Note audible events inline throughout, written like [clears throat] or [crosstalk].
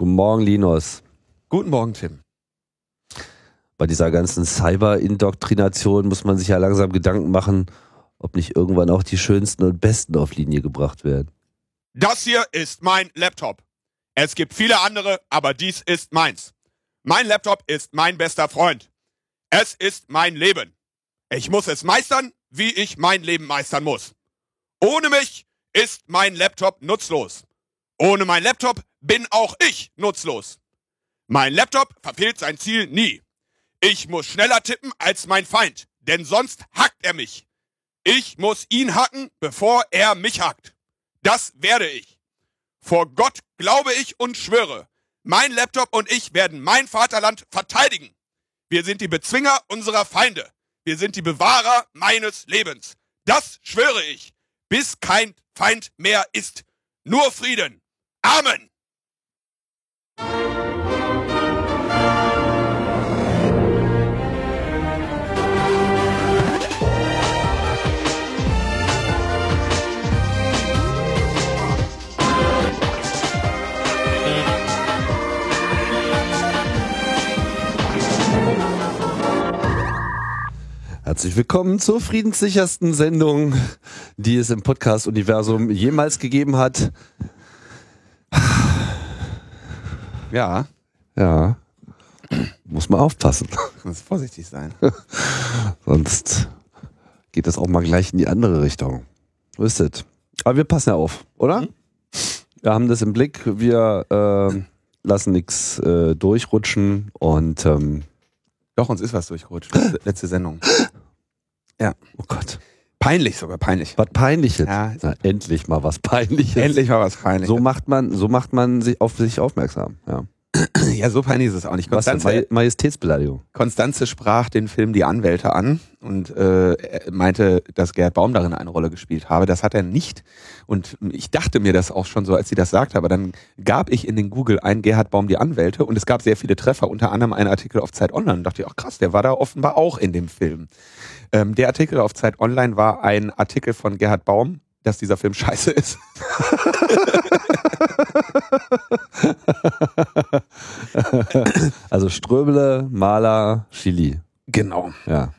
Guten Morgen, Linus. Guten Morgen, Tim. Bei dieser ganzen Cyber-Indoktrination muss man sich ja langsam Gedanken machen, ob nicht irgendwann auch die schönsten und besten auf Linie gebracht werden. Das hier ist mein Laptop. Es gibt viele andere, aber dies ist meins. Mein Laptop ist mein bester Freund. Es ist mein Leben. Ich muss es meistern, wie ich mein Leben meistern muss. Ohne mich ist mein Laptop nutzlos. Ohne mein Laptop bin auch ich nutzlos. Mein Laptop verfehlt sein Ziel nie. Ich muss schneller tippen als mein Feind, denn sonst hackt er mich. Ich muss ihn hacken, bevor er mich hackt. Das werde ich. Vor Gott glaube ich und schwöre, mein Laptop und ich werden mein Vaterland verteidigen. Wir sind die Bezwinger unserer Feinde. Wir sind die Bewahrer meines Lebens. Das schwöre ich, bis kein Feind mehr ist. Nur Frieden. Amen. Herzlich willkommen zur friedenssichersten Sendung, die es im Podcast-Universum jemals gegeben hat. Ja, Ja, muss man aufpassen. muss vorsichtig sein. [laughs] Sonst geht das auch mal gleich in die andere Richtung. So ist es. Aber wir passen ja auf, oder? Wir haben das im Blick. Wir äh, lassen nichts äh, durchrutschen und ähm, Doch, uns ist was durchgerutscht. Letzte, letzte [laughs] Sendung. oh Gott, Peinlich sogar, peinlich. was Peinliches. Ja. Na, endlich mal was Peinliches. Endlich war was peinlich. So macht man, so macht man sich auf sich aufmerksam. Ja. ja, so peinlich ist es auch nicht. Was Konstanze, Maj- Majestätsbeleidigung. Konstanze sprach den Film Die Anwälte an und äh, meinte, dass Gerd Baum darin eine Rolle gespielt habe. Das hat er nicht. Und ich dachte mir das auch schon so, als sie das sagte. Aber dann gab ich in den Google ein Gerhard Baum die Anwälte und es gab sehr viele Treffer, unter anderem einen Artikel auf Zeit Online. Und dachte ich, ach krass, der war da offenbar auch in dem Film. Ähm, der Artikel auf Zeit Online war ein Artikel von Gerhard Baum, dass dieser Film scheiße ist. [laughs] Also Ströbele, Maler, Chili. Genau. Ja.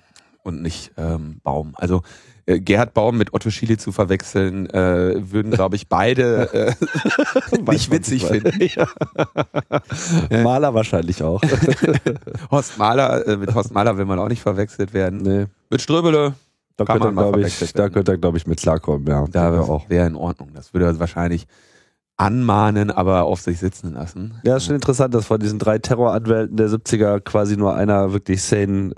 und nicht ähm, Baum. Also äh, Gerhard Baum mit Otto Schiele zu verwechseln, äh, würden, glaube ich, beide äh, [laughs] nicht witzig finden. Ja. Maler wahrscheinlich auch. [laughs] Horst Mahler, äh, mit Horst Mahler will man auch nicht verwechselt werden. nee. Mit Ströbele, Da könnte er, glaube ich, da könnte er, glaube ich, mit klarkommen, ja. da Ja, auch wäre in Ordnung. Das würde er wahrscheinlich anmahnen, aber auf sich sitzen lassen. Ja, ist schon interessant, dass von diesen drei Terroranwälten der 70er quasi nur einer wirklich sane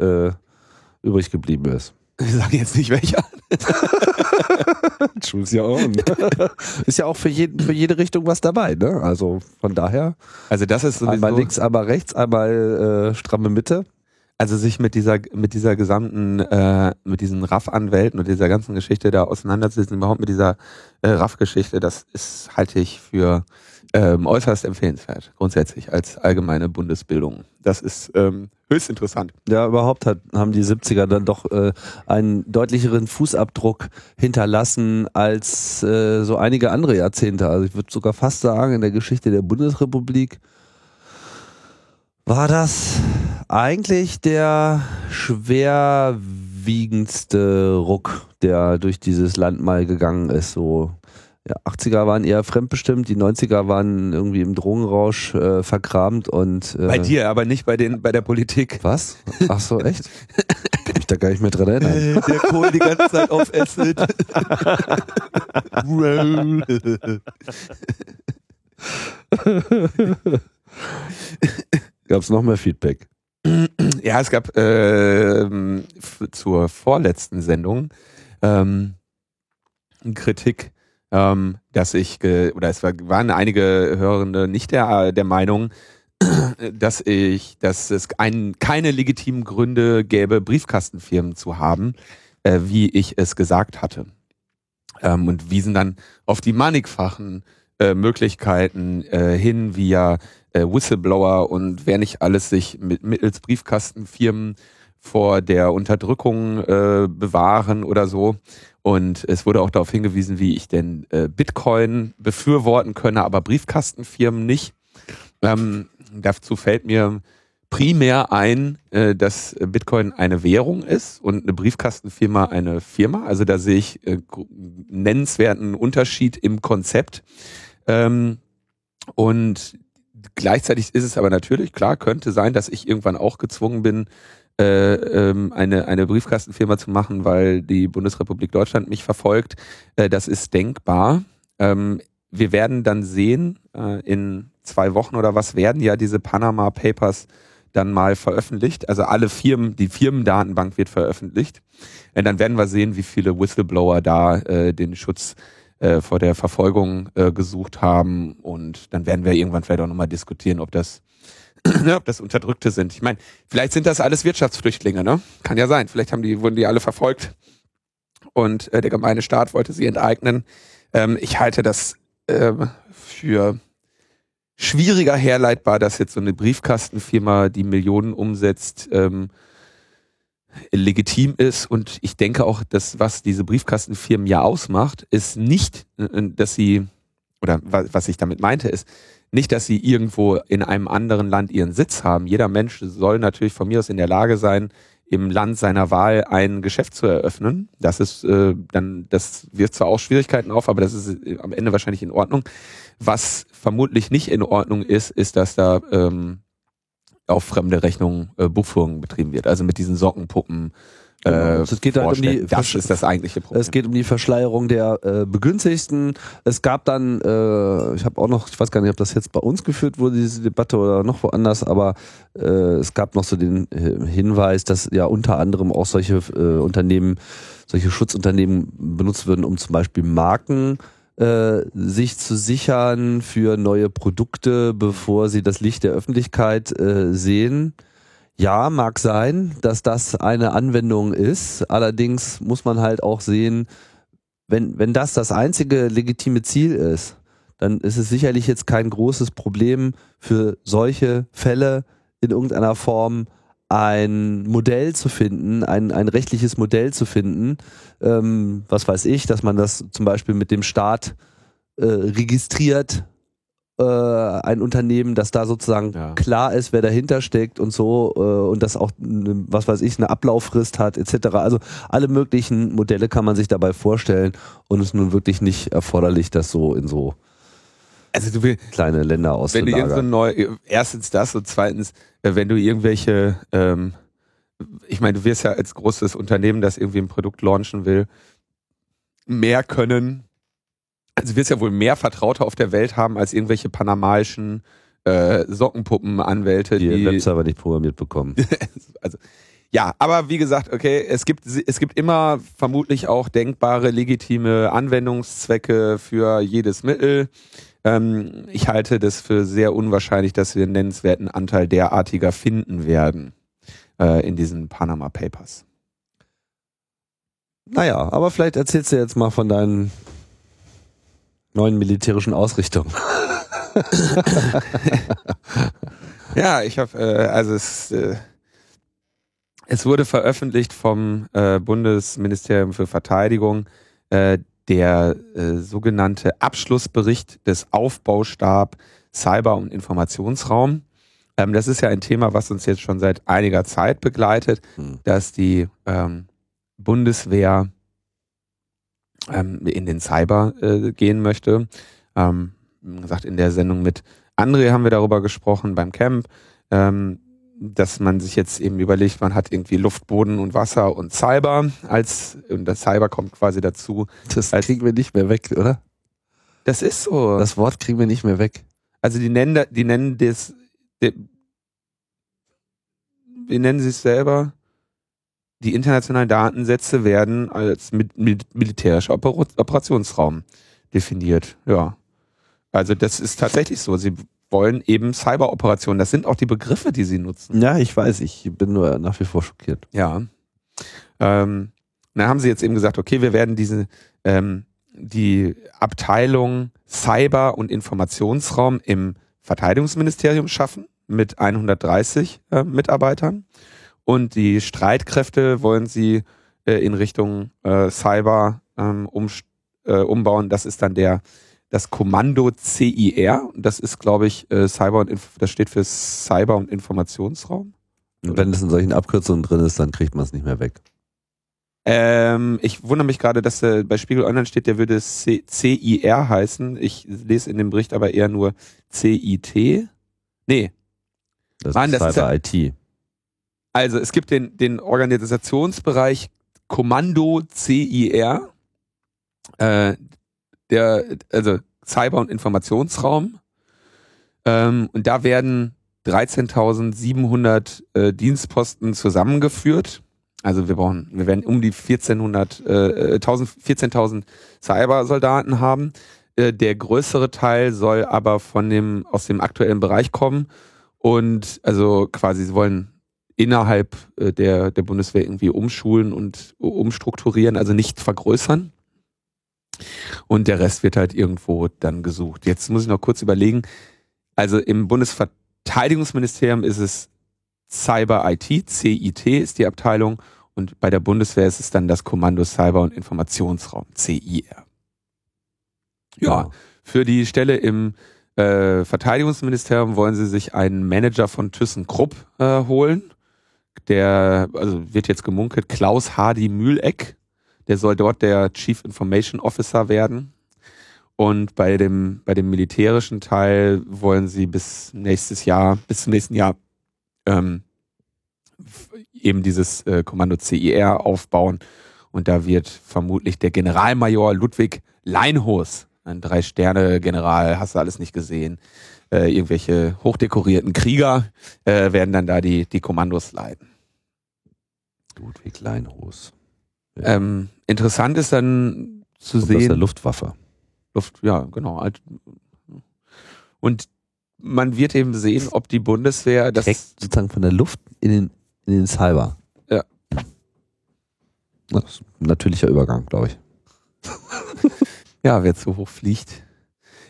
äh, übrig geblieben ist. [laughs] Ich sage jetzt nicht welcher. [laughs] Schul's ja auch. [laughs] ist ja auch für, jeden, für jede Richtung was dabei, ne? Also von daher, Also das ist einmal sowieso, links, einmal rechts, einmal äh, stramme Mitte. Also sich mit dieser mit dieser gesamten äh, mit diesen Raff-Anwälten und dieser ganzen Geschichte da auseinanderzusetzen, überhaupt mit dieser äh, Raff-Geschichte, das ist halte ich für ähm, äußerst empfehlenswert grundsätzlich als allgemeine Bundesbildung. Das ist ähm, höchst interessant. Ja, überhaupt hat, haben die 70er dann doch äh, einen deutlicheren Fußabdruck hinterlassen als äh, so einige andere Jahrzehnte. Also ich würde sogar fast sagen, in der Geschichte der Bundesrepublik war das eigentlich der schwerwiegendste Ruck, der durch dieses Land mal gegangen ist. So ja, 80er waren eher fremdbestimmt, die 90er waren irgendwie im Drogenrausch äh, verkramt und äh, Bei dir, aber nicht bei den bei der Politik. was? Ach so, echt? Kann mich da gar nicht mehr dran erinnern. Der Kohl die ganze Zeit auf Acid. [laughs] [laughs] [laughs] Gab es noch mehr Feedback? [clears throat] Ja, es gab f- zur vorletzten Sendung ähm, Kritik, ähm, dass ich, oder es war, waren einige Hörende nicht der, der Meinung, [clears throat] dass ich, dass es ein, keine legitimen Gründe gäbe, Briefkastenfirmen zu haben, äh, wie ich es gesagt hatte. Ähm, und wiesen dann auf die mannigfachen äh, Möglichkeiten äh, hin, wie ja äh, Whistleblower und wer nicht alles sich mit mittels Briefkastenfirmen vor der Unterdrückung äh, bewahren oder so. Und es wurde auch darauf hingewiesen, wie ich denn äh, Bitcoin befürworten könne, aber Briefkastenfirmen nicht. Ähm, dazu fällt mir primär ein, äh, dass Bitcoin eine Währung ist und eine Briefkastenfirma eine Firma. Also da sehe ich äh, nennenswerten Unterschied im Konzept. Ähm, und gleichzeitig ist es aber natürlich, klar, könnte sein, dass ich irgendwann auch gezwungen bin, äh, ähm, eine, eine Briefkastenfirma zu machen, weil die Bundesrepublik Deutschland mich verfolgt. Äh, das ist denkbar. Ähm, wir werden dann sehen, äh, in zwei Wochen oder was werden ja diese Panama Papers dann mal veröffentlicht. Also alle Firmen, die Firmendatenbank wird veröffentlicht. Und dann werden wir sehen, wie viele Whistleblower da äh, den Schutz äh, vor der Verfolgung äh, gesucht haben. Und dann werden wir irgendwann vielleicht auch nochmal diskutieren, ob das, [clears throat] ob das Unterdrückte sind. Ich meine, vielleicht sind das alles Wirtschaftsflüchtlinge, ne? Kann ja sein. Vielleicht haben die, wurden die alle verfolgt und äh, der gemeine Staat wollte sie enteignen. Ähm, ich halte das äh, für schwieriger herleitbar, dass jetzt so eine Briefkastenfirma, die Millionen umsetzt, ähm, legitim ist. Und ich denke auch, dass was diese Briefkastenfirmen ja ausmacht, ist nicht, äh, dass sie, oder was ich damit meinte, ist nicht, dass sie irgendwo in einem anderen Land ihren Sitz haben. Jeder Mensch soll natürlich von mir aus in der Lage sein, im Land seiner Wahl ein Geschäft zu eröffnen. Das ist äh, dann, das wirft zwar auch Schwierigkeiten auf, aber das ist äh, am Ende wahrscheinlich in Ordnung. Was vermutlich nicht in Ordnung ist, ist, dass da ähm, auf fremde Rechnung äh, Buchführung betrieben wird. Also mit diesen Sockenpuppen. Genau. Äh, es geht halt um die das ist das eigentliche Problem. Es geht um die Verschleierung der äh, Begünstigten. Es gab dann, äh, ich habe auch noch, ich weiß gar nicht, ob das jetzt bei uns geführt wurde, diese Debatte oder noch woanders, aber äh, es gab noch so den äh, Hinweis, dass ja unter anderem auch solche äh, Unternehmen, solche Schutzunternehmen benutzt würden, um zum Beispiel Marken äh, sich zu sichern für neue Produkte, bevor sie das Licht der Öffentlichkeit äh, sehen. Ja, mag sein, dass das eine Anwendung ist. Allerdings muss man halt auch sehen, wenn, wenn das das einzige legitime Ziel ist, dann ist es sicherlich jetzt kein großes Problem für solche Fälle in irgendeiner Form ein Modell zu finden, ein, ein rechtliches Modell zu finden, ähm, was weiß ich, dass man das zum Beispiel mit dem Staat äh, registriert, äh, ein Unternehmen, dass da sozusagen ja. klar ist, wer dahinter steckt und so äh, und das auch, ne, was weiß ich, eine Ablauffrist hat etc. Also alle möglichen Modelle kann man sich dabei vorstellen und es ist nun wirklich nicht erforderlich, das so in so also du will, kleine Länder auszulagern. Wenn du irgend so neu, erstens das und zweitens, äh, wenn du irgendwelche, ähm, ich meine, du wirst ja als großes Unternehmen, das irgendwie ein Produkt launchen will, mehr können, also du wirst ja wohl mehr Vertraute auf der Welt haben als irgendwelche panamaischen äh, Sockenpuppenanwälte, die, die Webserver nicht programmiert bekommen. [laughs] also ja, aber wie gesagt, okay, es gibt es gibt immer vermutlich auch denkbare legitime Anwendungszwecke für jedes Mittel. Ähm, ich halte das für sehr unwahrscheinlich, dass wir einen nennenswerten Anteil derartiger finden werden äh, in diesen Panama Papers. Naja, aber vielleicht erzählst du jetzt mal von deinen neuen militärischen Ausrichtungen. [laughs] ja, ich habe, äh, also es, äh, es wurde veröffentlicht vom äh, Bundesministerium für Verteidigung äh, der äh, sogenannte Abschlussbericht des Aufbaustab Cyber- und Informationsraum. Ähm, das ist ja ein Thema, was uns jetzt schon seit einiger Zeit begleitet, hm. dass die ähm, Bundeswehr ähm, in den Cyber äh, gehen möchte. Ähm, wie gesagt, in der Sendung mit André haben wir darüber gesprochen beim Camp. Ähm, dass man sich jetzt eben überlegt, man hat irgendwie Luft, Boden und Wasser und Cyber als, und das Cyber kommt quasi dazu. Das kriegen wir nicht mehr weg, oder? Das ist so. Das Wort kriegen wir nicht mehr weg. Also die nennen, die nennen das, die, wie nennen sie es selber? Die internationalen Datensätze werden als mit, mit militärischer Operationsraum definiert. Ja. Also das ist tatsächlich so. Sie wollen eben Cyberoperationen. Das sind auch die Begriffe, die sie nutzen. Ja, ich weiß, ich bin nur nach wie vor schockiert. Ja. Ähm, dann haben sie jetzt eben gesagt, okay, wir werden diese ähm, die Abteilung Cyber- und Informationsraum im Verteidigungsministerium schaffen mit 130 äh, Mitarbeitern und die Streitkräfte wollen sie äh, in Richtung äh, Cyber ähm, um, äh, umbauen. Das ist dann der das Kommando CIR. Das ist, glaube ich, äh, Cyber und Inf das steht für Cyber und Informationsraum. Und wenn es in solchen Abkürzungen drin ist, dann kriegt man es nicht mehr weg. Ähm, ich wundere mich gerade, dass äh, bei Spiegel Online steht, der würde C CIR heißen. Ich lese in dem Bericht aber eher nur CIT. Nee. Das Mann, ist das ist Cyber IT. Also es gibt den, den Organisationsbereich Kommando CIR, äh, der, also Cyber- und Informationsraum. Ähm, und da werden 13.700 äh, Dienstposten zusammengeführt. Also wir brauchen, wir werden um die 1400, äh, 1000 14.000 Cybersoldaten haben. Äh, der größere Teil soll aber von dem aus dem aktuellen Bereich kommen und also quasi sie wollen innerhalb äh, der der Bundeswehr irgendwie umschulen und umstrukturieren, also nicht vergrößern. Und der Rest wird halt irgendwo dann gesucht. Jetzt muss ich noch kurz überlegen. Also im Bundesverteidigungsministerium ist es Cyber IT, CIT ist die Abteilung und bei der Bundeswehr ist es dann das Kommando Cyber und Informationsraum, CIR. Ja, für die Stelle im äh, Verteidigungsministerium wollen sie sich einen Manager von ThyssenKrupp äh, holen. Der, also wird jetzt gemunkelt, Klaus Hardy Mühleck. Der soll dort der Chief Information Officer werden. Und bei dem, bei dem militärischen Teil wollen sie bis nächstes Jahr, bis zum nächsten Jahr ähm, eben dieses äh, Kommando CIR aufbauen. Und da wird vermutlich der Generalmajor Ludwig Leinhos, ein Drei-Sterne-General, hast du alles nicht gesehen, äh, irgendwelche hochdekorierten Krieger äh, werden dann da die, die Kommandos leiten. Ludwig Leinhos. Ähm, interessant ist dann zu Kommt aus der sehen, Luftwaffe. Luft, ja, genau. alt- Und man wird eben sehen, ob die Bundeswehr das Direkt sozusagen von der Luft in den, in den Cyber. Ja. Das ist ein natürlicher Übergang, glaube ich. [laughs] Ja, wer zu hoch fliegt.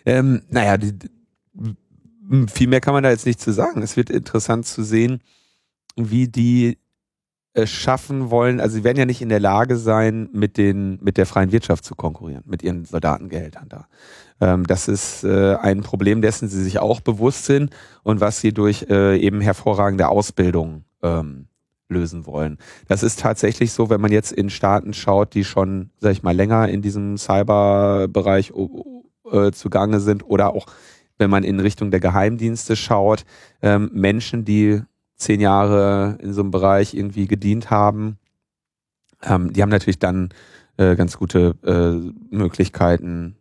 Ähm, naja, die, viel mehr kann man da jetzt nicht zu sagen. Es wird interessant zu sehen, wie die schaffen wollen. Also sie werden ja nicht in der Lage sein, mit den mit der freien Wirtschaft zu konkurrieren, mit ihren Soldatengehältern da. Ähm, das ist äh, ein Problem, dessen sie sich auch bewusst sind und was sie durch äh, eben hervorragende Ausbildung ähm, lösen wollen. Das ist tatsächlich so, wenn man jetzt in Staaten schaut, die schon, sag ich mal, länger in diesem Cyberbereich äh, zugange sind oder auch wenn man in Richtung der Geheimdienste schaut, ähm, Menschen, die zehn Jahre in so einem Bereich irgendwie gedient haben, ähm, die haben natürlich dann äh, ganz gute äh, Möglichkeiten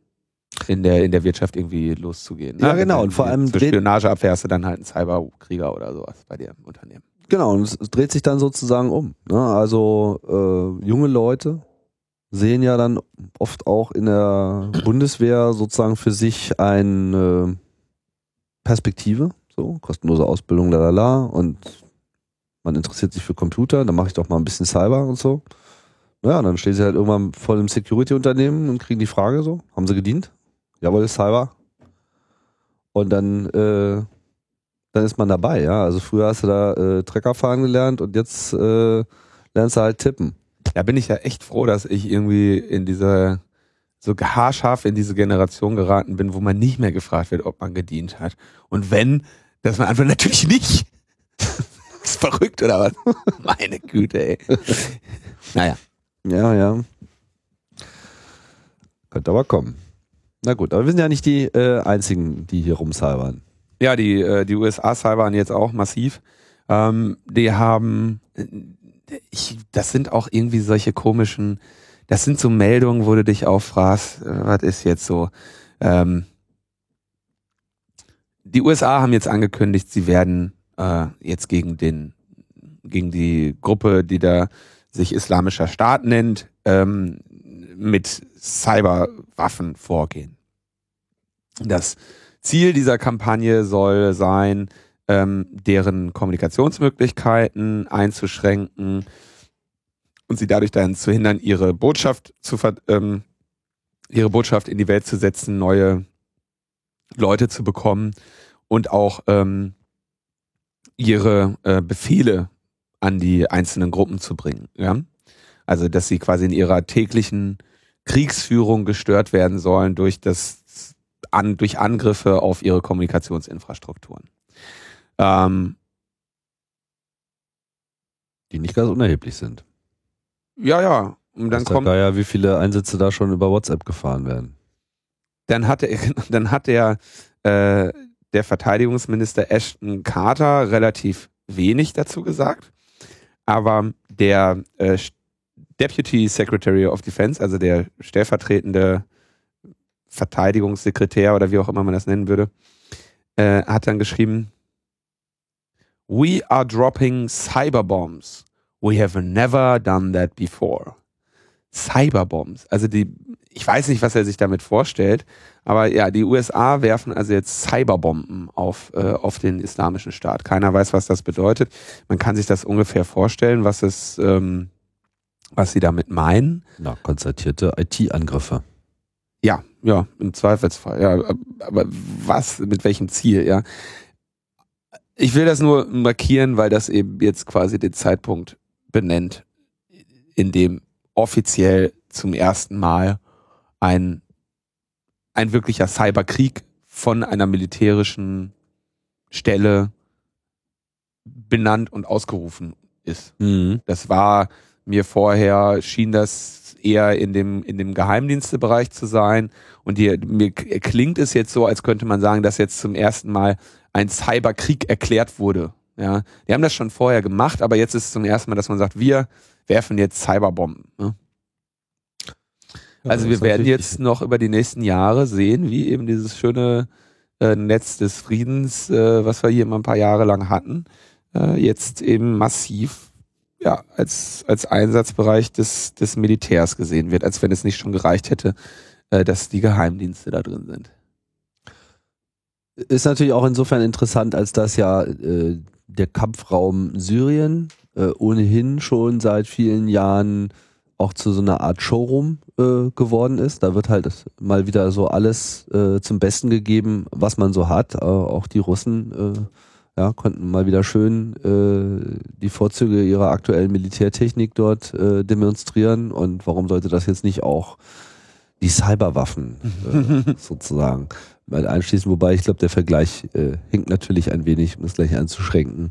in der in der Wirtschaft irgendwie loszugehen. ne? Ja, genau. Und vor allem zur Spionageabwehr hast du dann halt einen Cyberkrieger oder sowas bei dir im Unternehmen. Genau, und es es dreht sich dann sozusagen um. Ne? Also äh, junge Leute sehen ja dann oft auch in der Bundeswehr sozusagen für sich eine Perspektive, so kostenlose Ausbildung, lalala, und man interessiert sich für Computer, dann mache ich doch mal ein bisschen Cyber und so. Ja, und dann stehen sie halt irgendwann vor einem Security-Unternehmen und kriegen die Frage so, haben sie gedient? Jawohl, Cyber. Und dann äh, dann ist man dabei, ja. Also früher hast du da äh, Trecker fahren gelernt und jetzt äh, lernst du halt tippen. Da bin ich ja echt froh, dass ich irgendwie in dieser so haarscharf in diese Generation geraten bin, wo man nicht mehr gefragt wird, ob man gedient hat. Und wenn, dass man einfach natürlich nicht. [laughs] ist verrückt oder was? [laughs] Meine Güte, ey. Naja. Ja, ja. Könnte aber kommen. Na gut, aber wir sind ja nicht die äh, einzigen, die hier rumcybern. Ja, die, äh, die USA cybern jetzt auch massiv. Ähm, die haben, äh, ich, das sind auch irgendwie solche komischen, das sind so Meldungen, wo du dich auch fragst, äh, was ist jetzt so? Ähm, die USA haben jetzt angekündigt, sie werden äh, jetzt gegen den, gegen die Gruppe, die da sich Islamischer Staat nennt, ähm, mit Cyberwaffen vorgehen. Das Ziel dieser Kampagne soll sein, ähm, deren Kommunikationsmöglichkeiten einzuschränken und sie dadurch dann zu hindern, ihre Botschaft zu ver ähm, ihre Botschaft in die Welt zu setzen, neue Leute zu bekommen und auch ähm, ihre äh, Befehle an die einzelnen Gruppen zu bringen. Ja? Also dass sie quasi in ihrer täglichen Kriegsführung gestört werden sollen durch das an, durch Angriffe auf ihre Kommunikationsinfrastrukturen. Ähm, Die nicht ganz unerheblich sind. ja, ja. Und dann der kommt, Geier, wie viele Einsätze da schon über WhatsApp gefahren werden. Dann hat [laughs] dann hat der, äh, der Verteidigungsminister Ashton Carter relativ wenig dazu gesagt. Aber der äh, Deputy Secretary of Defense, also der stellvertretende Verteidigungssekretär oder wie auch immer man das nennen würde, äh, hat dann geschrieben, We are dropping cyberbombs. We have never done that before. Cyberbombs. Also die, ich weiß nicht, was er sich damit vorstellt, aber ja, die USA werfen also jetzt Cyberbomben auf, äh, auf den islamischen Staat. Keiner weiß, was das bedeutet. Man kann sich das ungefähr vorstellen, was es, ähm, was sie damit meinen. Na, konstatierte IT-Angriffe. Ja, ja, im Zweifelsfall. Ja, aber was, mit welchem Ziel, ja? Ich will das nur markieren, weil das eben jetzt quasi den Zeitpunkt benennt, in dem offiziell zum ersten Mal ein, ein wirklicher Cyberkrieg von einer militärischen Stelle benannt und ausgerufen ist. Mhm. Das war mir vorher, schien das eher in dem, in dem Geheimdienstebereich zu sein. Und die, mir klingt es jetzt so, als könnte man sagen, dass jetzt zum ersten Mal ein Cyberkrieg erklärt wurde. Ja, die haben das schon vorher gemacht, aber jetzt ist es zum ersten Mal, dass man sagt, wir werfen jetzt Cyberbomben. Ne? Also wir werden jetzt noch über die nächsten Jahre sehen, wie eben dieses schöne äh, Netz des Friedens, äh, was wir hier immer ein paar Jahre lang hatten, äh, jetzt eben massiv ja, als, als Einsatzbereich des, des Militärs gesehen wird, als wenn es nicht schon gereicht hätte, äh, dass die Geheimdienste da drin sind. Ist natürlich auch insofern interessant, als dass ja äh, der Kampfraum Syrien äh, ohnehin schon seit vielen Jahren auch zu so einer Art Showroom äh, geworden ist. Da wird halt mal wieder so alles äh, zum Besten gegeben, was man so hat. Äh, auch die Russen äh, ja, konnten mal wieder schön äh, die Vorzüge ihrer aktuellen Militärtechnik dort äh, demonstrieren. Und warum sollte das jetzt nicht auch die Cyberwaffen [laughs] sozusagen mal einschließen? Wobei ich glaube, der Vergleich hinkt natürlich ein wenig, um es gleich anzuschränken.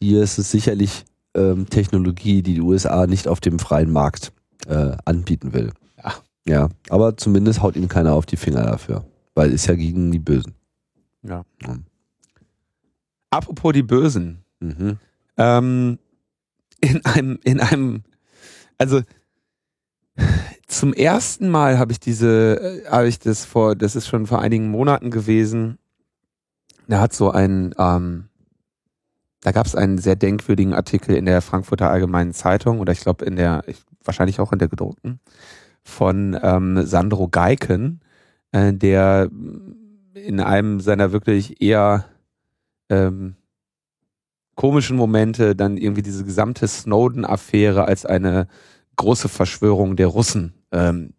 Hier ist es sicherlich ähm, Technologie, die die USA nicht auf dem freien Markt äh, anbieten will. Ja. Ja, aber zumindest haut ihm keiner auf die Finger dafür, weil ist ja gegen die Bösen. Ja. Mhm. Apropos die Bösen. Mhm. Ähm, in einem, in einem, also zum ersten Mal habe ich diese, äh, habe ich das vor, das ist schon vor einigen Monaten gewesen. Da hat so ein, ähm, da gab es einen sehr denkwürdigen Artikel in der Frankfurter Allgemeinen Zeitung oder ich glaube in der, ich, wahrscheinlich auch in der gedruckten, von ähm, Sandro Geiken, äh, der in einem seiner wirklich eher ähm, komischen Momente dann irgendwie diese gesamte Snowden-Affäre als eine große Verschwörung der Russen ähm,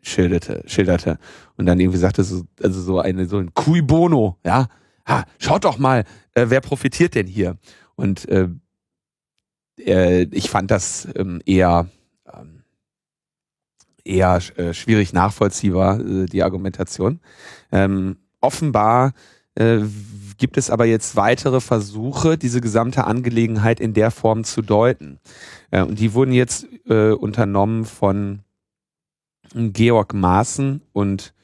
schilderte, schilderte und dann irgendwie sagte so, also so eine so ein Cui Bono, ja, ha, schaut doch mal, äh, wer profitiert denn hier? Und äh, äh, ich fand das ähm, eher ähm, eher äh, schwierig nachvollziehbar äh, die Argumentation. Ähm, offenbar äh, gibt es aber jetzt weitere Versuche, diese gesamte Angelegenheit in der Form zu deuten. Äh, und die wurden jetzt äh, unternommen von Georg Maaßen und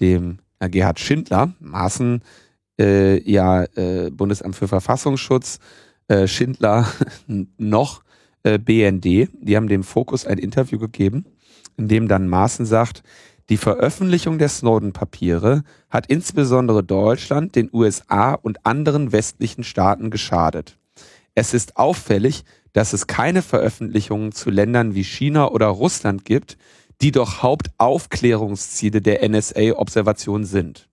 dem äh, Gerhard Schindler. Maaßen, ja, Bundesamt für Verfassungsschutz, Schindler [laughs] noch äh, BND. Die haben dem Fokus ein Interview gegeben, in dem dann Maaßen sagt, die Veröffentlichung der Snowden-Papiere hat insbesondere Deutschland, den USA und anderen westlichen Staaten geschadet. Es ist auffällig, dass es keine Veröffentlichungen zu Ländern wie China oder Russland gibt, die doch Hauptaufklärungsziele der NSA-Observation sind.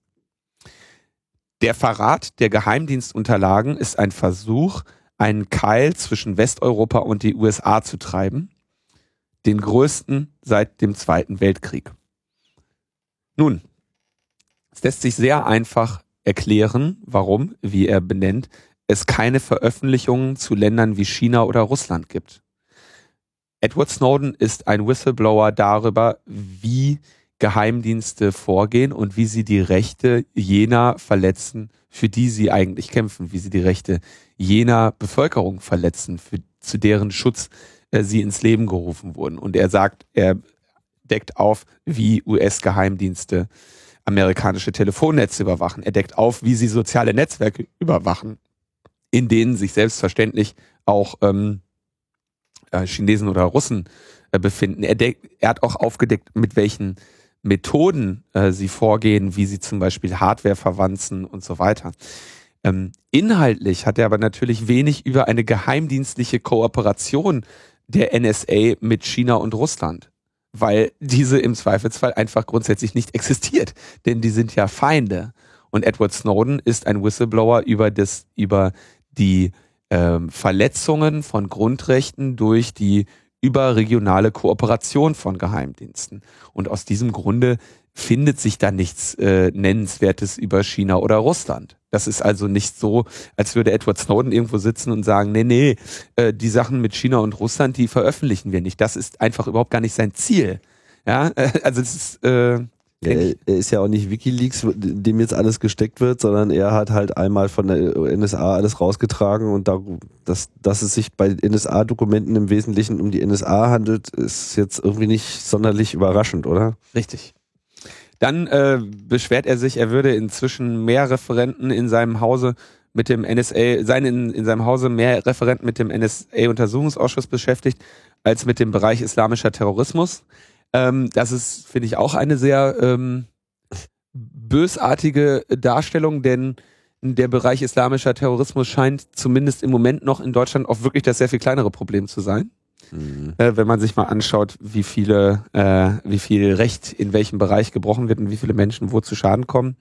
Der Verrat der Geheimdienstunterlagen ist ein Versuch, einen Keil zwischen Westeuropa und die USA zu treiben, den größten seit dem Zweiten Weltkrieg. Nun, es lässt sich sehr einfach erklären, warum, wie er benennt, es keine Veröffentlichungen zu Ländern wie China oder Russland gibt. Edward Snowden ist ein Whistleblower darüber, wie Geheimdienste vorgehen und wie sie die Rechte jener verletzen, für die sie eigentlich kämpfen, wie sie die Rechte jener Bevölkerung verletzen, für, zu deren Schutz äh, sie ins Leben gerufen wurden. Und er sagt, er deckt auf, wie US-Geheimdienste amerikanische Telefonnetze überwachen. Er deckt auf, wie sie soziale Netzwerke überwachen, in denen sich selbstverständlich auch ähm, äh, Chinesen oder Russen äh, befinden. Er, er hat auch aufgedeckt, mit welchen Methoden äh, sie vorgehen, wie sie zum Beispiel Hardware verwanzen und so weiter. Ähm, inhaltlich hat er aber natürlich wenig über eine geheimdienstliche Kooperation der NSA mit China und Russland, weil diese im Zweifelsfall einfach grundsätzlich nicht existiert, denn die sind ja Feinde. Und Edward Snowden ist ein Whistleblower über das, über die ähm, Verletzungen von Grundrechten durch die überregionale Kooperation von Geheimdiensten. Und aus diesem Grunde findet sich da nichts äh, Nennenswertes über China oder Russland. Das ist also nicht so, als würde Edward Snowden irgendwo sitzen und sagen, nee, nee, äh, die Sachen mit China und Russland, die veröffentlichen wir nicht. Das ist einfach überhaupt gar nicht sein Ziel. Ja, also es ist äh, ja, er, ist ja auch nicht Wikileaks, dem jetzt alles gesteckt wird, sondern er hat halt einmal von der NSA alles rausgetragen und da, dass, dass es sich bei NSA-Dokumenten im Wesentlichen um die NSA handelt, ist jetzt irgendwie nicht sonderlich überraschend, oder? Richtig. Dann äh, beschwert er sich, er würde inzwischen mehr Referenten in seinem Hause mit dem NSA, sein in, in seinem Hause mehr Referenten mit dem NSA-Untersuchungsausschuss beschäftigt als mit dem Bereich islamischer Terrorismus. Ähm, das ist, finde ich, auch eine sehr ähm, bösartige Darstellung, denn der Bereich islamischer Terrorismus scheint zumindest im Moment noch in Deutschland auch wirklich das sehr viel kleinere Problem zu sein. Mhm. Äh, wenn man sich mal anschaut, wie viele, äh, wie viel Recht in welchem Bereich gebrochen wird und wie viele Menschen wo zu Schaden kommen.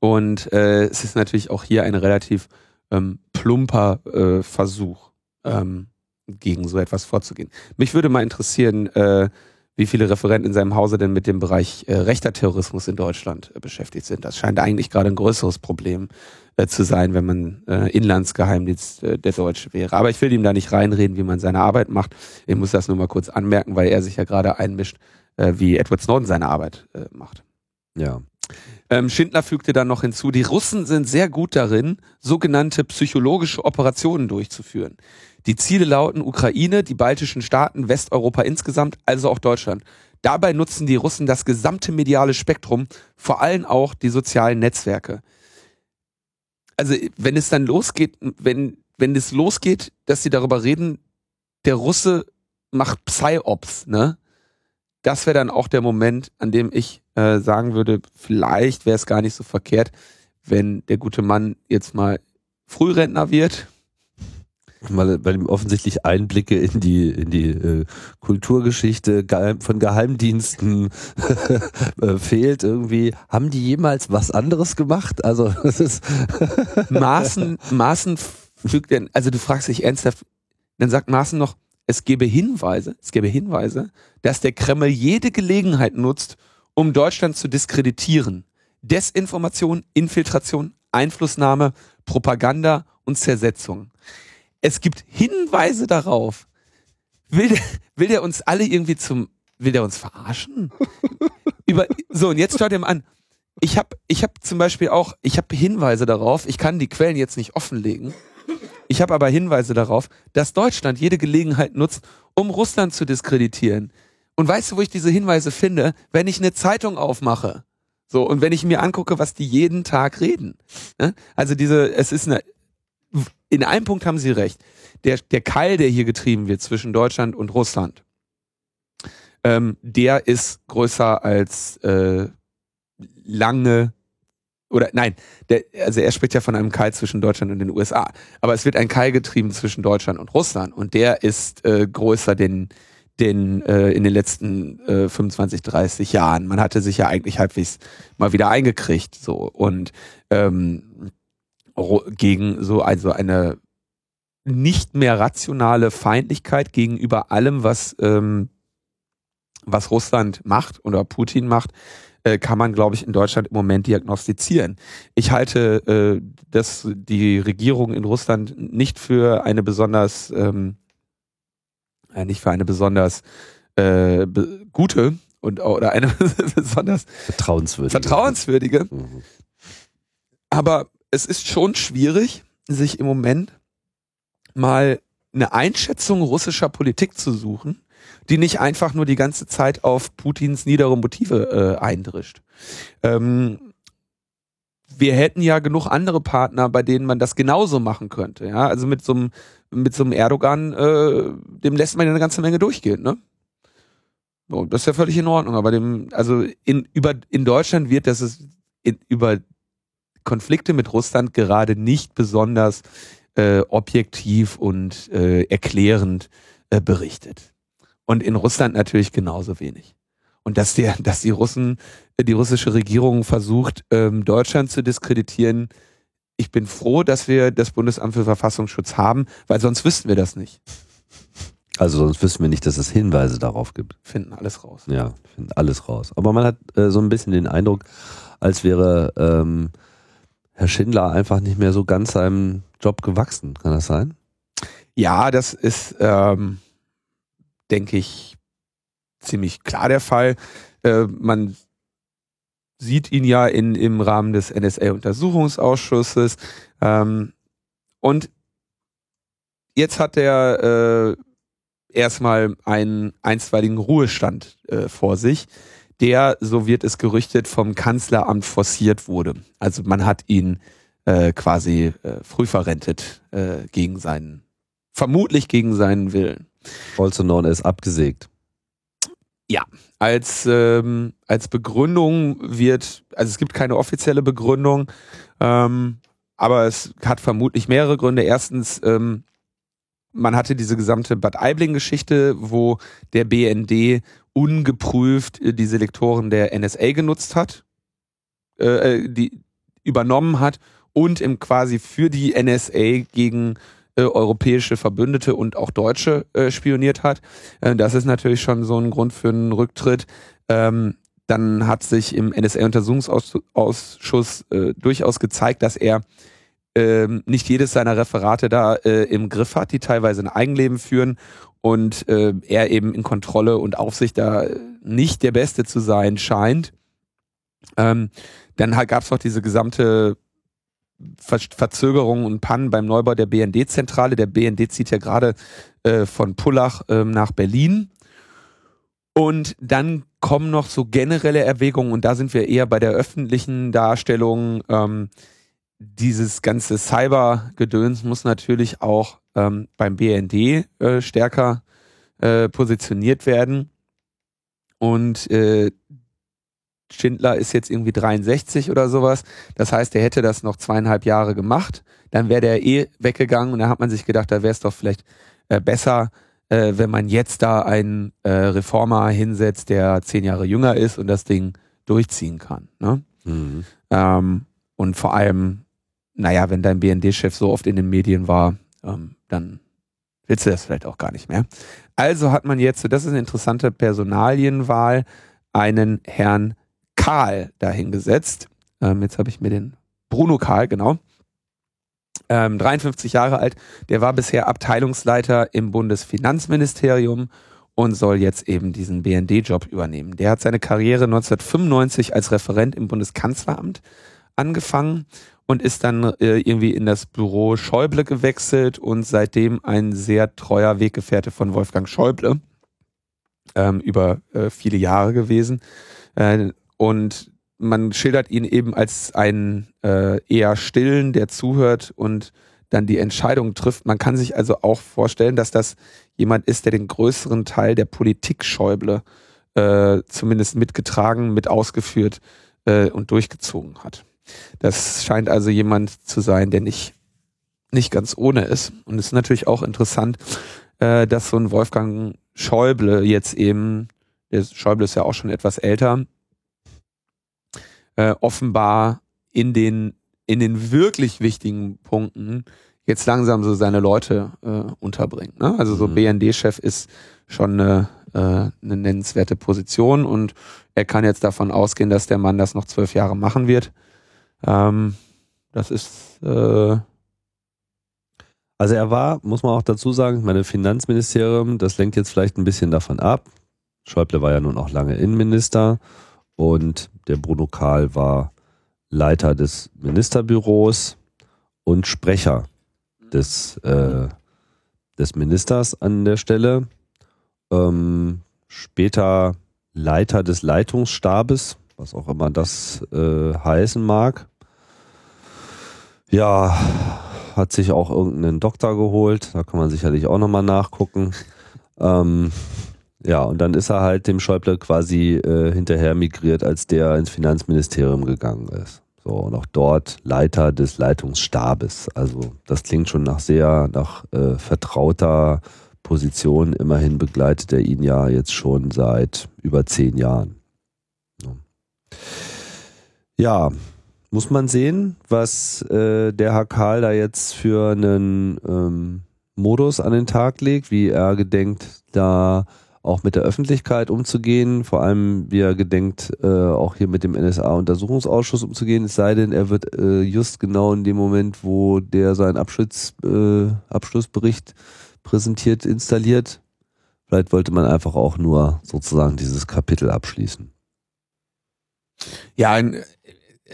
Und äh, es ist natürlich auch hier ein relativ ähm, plumper äh, Versuch. Ähm, gegen so etwas vorzugehen. Mich würde mal interessieren, äh, wie viele Referenten in seinem Hause denn mit dem Bereich äh, rechter Terrorismus in Deutschland beschäftigt sind. Das scheint eigentlich gerade ein größeres Problem äh, zu sein, wenn man äh, Inlandsgeheimdienst äh, der Deutsche wäre. Aber ich will ihm da nicht reinreden, wie man seine Arbeit macht. Ich muss das nur mal kurz anmerken, weil er sich ja gerade einmischt, äh, wie Edward Snowden seine Arbeit äh, macht. Ja. Ähm, Schindler fügte dann noch hinzu, die Russen sind sehr gut darin, sogenannte psychologische Operationen durchzuführen. Die Ziele lauten Ukraine, die baltischen Staaten, Westeuropa insgesamt, also auch Deutschland. Dabei nutzen die Russen das gesamte mediale Spektrum, vor allem auch die sozialen Netzwerke. Also wenn es dann losgeht, wenn, wenn es losgeht, dass sie darüber reden, der Russe macht Psy-Ops, ne? Das wäre dann auch der Moment, an dem ich äh, sagen würde, vielleicht wäre es gar nicht so verkehrt, wenn der gute Mann jetzt mal Frührentner wird weil, weil ihm offensichtlich Einblicke in die in die äh, Kulturgeschichte von Geheimdiensten [laughs] äh, fehlt irgendwie. Haben die jemals was anderes gemacht? Also [laughs] das ist [laughs] Maßen Maßen fügt denn, also du fragst dich ernsthaft, dann sagt Maßen noch, es gebe Hinweise, es gebe Hinweise, dass der Kreml jede Gelegenheit nutzt, um Deutschland zu diskreditieren. Desinformation, Infiltration, Einflussnahme, Propaganda und Zersetzung es gibt Hinweise darauf. Will der, will der uns alle irgendwie zum, will der uns verarschen? Über, so, und jetzt schaut ihr mal an. Ich habe ich hab zum Beispiel auch, ich habe Hinweise darauf, ich kann die Quellen jetzt nicht offenlegen. Ich habe aber Hinweise darauf, dass Deutschland jede Gelegenheit nutzt, um Russland zu diskreditieren. Und weißt du, wo ich diese Hinweise finde? Wenn ich eine Zeitung aufmache. So, und wenn ich mir angucke, was die jeden Tag reden. Ne? Also diese, es ist eine in einem Punkt haben Sie recht. Der, der Keil, der hier getrieben wird zwischen Deutschland und Russland, ähm, der ist größer als äh, lange oder nein, der, also er spricht ja von einem Keil zwischen Deutschland und den USA. Aber es wird ein Keil getrieben zwischen Deutschland und Russland und der ist äh, größer denn, denn äh, in den letzten äh, 25, 30 Jahren. Man hatte sich ja eigentlich halbwegs mal wieder eingekriegt so und ähm, gegen so also eine nicht mehr rationale Feindlichkeit gegenüber allem, was ähm, was Russland macht oder Putin macht, äh, kann man, glaube ich, in Deutschland im Moment diagnostizieren. Ich halte äh, das, die Regierung in Russland nicht für eine besonders, ähm, äh, nicht für eine besonders äh, be gute und oder eine [laughs] besonders Vertrauenswürdig. vertrauenswürdige. Mhm. Aber es ist schon schwierig, sich im Moment mal eine Einschätzung russischer Politik zu suchen, die nicht einfach nur die ganze Zeit auf Putins niedere Motive äh, eindrischt. Ähm, wir hätten ja genug andere Partner, bei denen man das genauso machen könnte. Ja, also mit so einem mit einem Erdogan, äh, dem lässt man ja eine ganze Menge durchgehen, ne? So, das ist ja völlig in Ordnung. Aber dem, also in über in Deutschland wird das ist in, über Konflikte mit Russland gerade nicht besonders äh, objektiv und äh, erklärend äh, berichtet. Und in Russland natürlich genauso wenig. Und dass der, dass die Russen, äh, die russische Regierung versucht, ähm, Deutschland zu diskreditieren. Ich bin froh, dass wir das Bundesamt für Verfassungsschutz haben, weil sonst wüssten wir das nicht. Also sonst wüssten wir nicht, dass es Hinweise darauf gibt. Finden alles raus. Ja, finden alles raus. Aber man hat äh, so ein bisschen den Eindruck, als wäre ähm, Herr Schindler einfach nicht mehr so ganz seinem Job gewachsen. Kann das sein? Ja, das ist, ähm, denke ich, ziemlich klar der Fall. Äh, man sieht ihn ja in, im Rahmen des NSA-Untersuchungsausschusses. Ähm, und jetzt hat er äh, erstmal einen einstweiligen Ruhestand äh, vor sich, der, so wird es gerüchtet, vom Kanzleramt forciert wurde. Also man hat ihn äh, quasi äh, früh verrentet äh, gegen seinen, vermutlich gegen seinen Willen. Also known as abgesägt. Als, ähm, als Begründung wird, also es gibt keine offizielle Begründung, ähm, aber es hat vermutlich mehrere Gründe. Erstens, ähm, man hatte diese gesamte Bad Aibling-Geschichte, wo der BND ungeprüft äh, die Selektoren der NSA genutzt hat, äh, äh, die übernommen hat und im quasi für die NSA gegen äh, europäische Verbündete und auch Deutsche äh, spioniert hat. Äh, das ist natürlich schon so ein Grund für einen Rücktritt. Ähm, dann hat sich im NSA-Untersuchungsausschuss durchaus gezeigt, dass er ähm, nicht jedes seiner Referate da äh, im Griff hat, die teilweise ein Eigenleben führen und äh, er eben in Kontrolle und Aufsicht da nicht der Beste zu sein scheint. Ähm, dann gab es noch diese gesamte Ver Verzögerungen und Pannen beim Neubau der BND-Zentrale. Der BND zieht ja gerade äh, von Pullach ähm, nach Berlin. Und dann kommen noch so generelle Erwägungen, und da sind wir eher bei der öffentlichen Darstellung. Ähm, dieses ganze Cyber-Gedöns muss natürlich auch ähm, beim BND äh, stärker äh, positioniert werden. Und äh, Schindler ist jetzt irgendwie 63 oder sowas. Das heißt, er hätte das noch zweieinhalb Jahre gemacht. Dann wäre der eh weggegangen und da hat man sich gedacht, da wäre es doch vielleicht äh, besser, äh, wenn man jetzt da einen äh, Reformer hinsetzt, der zehn Jahre jünger ist und das Ding durchziehen kann. Ne? Mhm. Ähm, und vor allem, naja, wenn dein BND-Chef so oft in den Medien war, ähm, dann willst du das vielleicht auch gar nicht mehr. Also hat man jetzt, das ist eine interessante Personalienwahl, einen Herrn Karl dahingesetzt. Ähm, jetzt habe ich mir den Bruno Karl, genau. Ähm, 53 Jahre alt. Der war bisher Abteilungsleiter im Bundesfinanzministerium und soll jetzt eben diesen BND-Job übernehmen. Der hat seine Karriere 1995 als Referent im Bundeskanzleramt angefangen und ist dann äh, irgendwie in das Büro Schäuble gewechselt und seitdem ein sehr treuer Weggefährte von Wolfgang Schäuble ähm, über äh, viele Jahre gewesen. Äh, und man schildert ihn eben als einen äh, eher stillen, der zuhört und dann die Entscheidung trifft. Man kann sich also auch vorstellen, dass das jemand ist, der den größeren Teil der Politik Schäuble äh, zumindest mitgetragen, mit ausgeführt äh, und durchgezogen hat. Das scheint also jemand zu sein, der nicht, nicht ganz ohne ist. Und es ist natürlich auch interessant, äh, dass so ein Wolfgang Schäuble jetzt eben, der Schäuble ist ja auch schon etwas älter, äh, offenbar in den, in den wirklich wichtigen Punkten jetzt langsam so seine Leute äh, unterbringt. Ne? Also so Mhm. BND-Chef ist schon eine, äh, eine nennenswerte Position und er kann jetzt davon ausgehen, dass der Mann das noch zwölf Jahre machen wird. Ähm, das ist äh, Also er war, muss man auch dazu sagen, meine Finanzministerium, das lenkt jetzt vielleicht ein bisschen davon ab. Schäuble war ja nun auch lange Innenminister und der Bruno Kahl war Leiter des Ministerbüros und Sprecher des, äh, des Ministers an der Stelle. Ähm, später Leiter des Leitungsstabes, was auch immer das äh, heißen mag. Ja, hat sich auch irgendeinen Doktor geholt, da kann man sicherlich auch nochmal nachgucken. Ähm, ja, und dann ist er halt dem Schäuble quasi äh, hinterher migriert, als der ins Finanzministerium gegangen ist. So, und auch dort Leiter des Leitungsstabes. Also das klingt schon nach sehr, nach äh, vertrauter Position. Immerhin begleitet er ihn ja jetzt schon seit über zehn Jahren. Ja, muss man sehen, was äh, der Herr Karl da jetzt für einen ähm, Modus an den Tag legt, wie er gedenkt, da auch mit der Öffentlichkeit umzugehen, vor allem wie er gedenkt, äh, auch hier mit dem NSA-Untersuchungsausschuss umzugehen, es sei denn, er wird äh, just genau in dem Moment, wo der seinen Abschluss, äh, Abschlussbericht präsentiert, installiert. Vielleicht wollte man einfach auch nur sozusagen dieses Kapitel abschließen. Ja,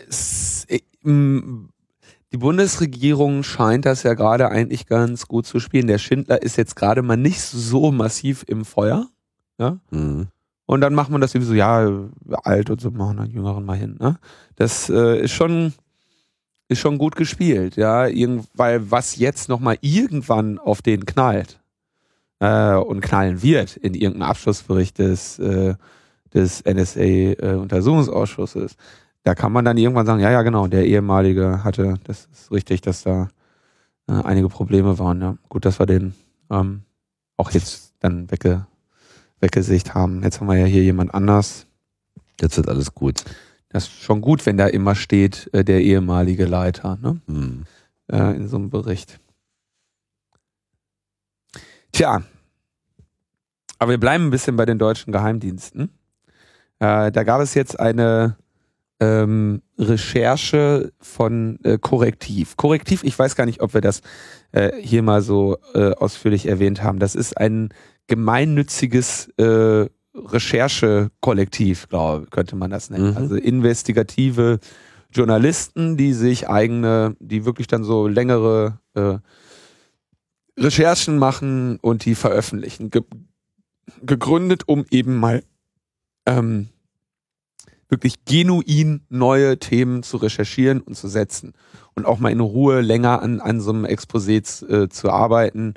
es, die Bundesregierung scheint das ja gerade eigentlich ganz gut zu spielen. Der Schindler ist jetzt gerade mal nicht so massiv im Feuer. Ja? Mhm. Und dann macht man das irgendwie so, ja, alt und so, machen dann Jüngeren mal hin. Ne? Das äh, ist schon ist schon gut gespielt, ja, Irgend, weil was jetzt nochmal irgendwann auf den knallt äh, und knallen wird in irgendeinem Abschlussbericht des, äh, des NSA-Untersuchungsausschusses, äh, da kann man dann irgendwann sagen, ja, ja, genau, der ehemalige hatte, das ist richtig, dass da äh, einige Probleme waren, ja. Gut, dass wir den ähm, auch jetzt dann wegge weggesicht haben. Jetzt haben wir ja hier jemand anders. Jetzt wird alles gut. Das ist schon gut, wenn da immer steht, äh, der ehemalige Leiter, ne? Hm. Äh, in so einem Bericht. Tja. Aber wir bleiben ein bisschen bei den deutschen Geheimdiensten. Äh, da gab es jetzt eine ähm, Recherche von äh, Korrektiv. Korrektiv, ich weiß gar nicht, ob wir das äh, hier mal so äh, ausführlich erwähnt haben. Das ist ein gemeinnütziges äh, Recherchekollektiv, glaube könnte man das nennen. Mhm. Also investigative Journalisten, die sich eigene, die wirklich dann so längere äh, Recherchen machen und die veröffentlichen. Ge gegründet, um eben mal ähm, wirklich genuin neue Themen zu recherchieren und zu setzen und auch mal in Ruhe länger an, an so einem Exposé äh, zu arbeiten.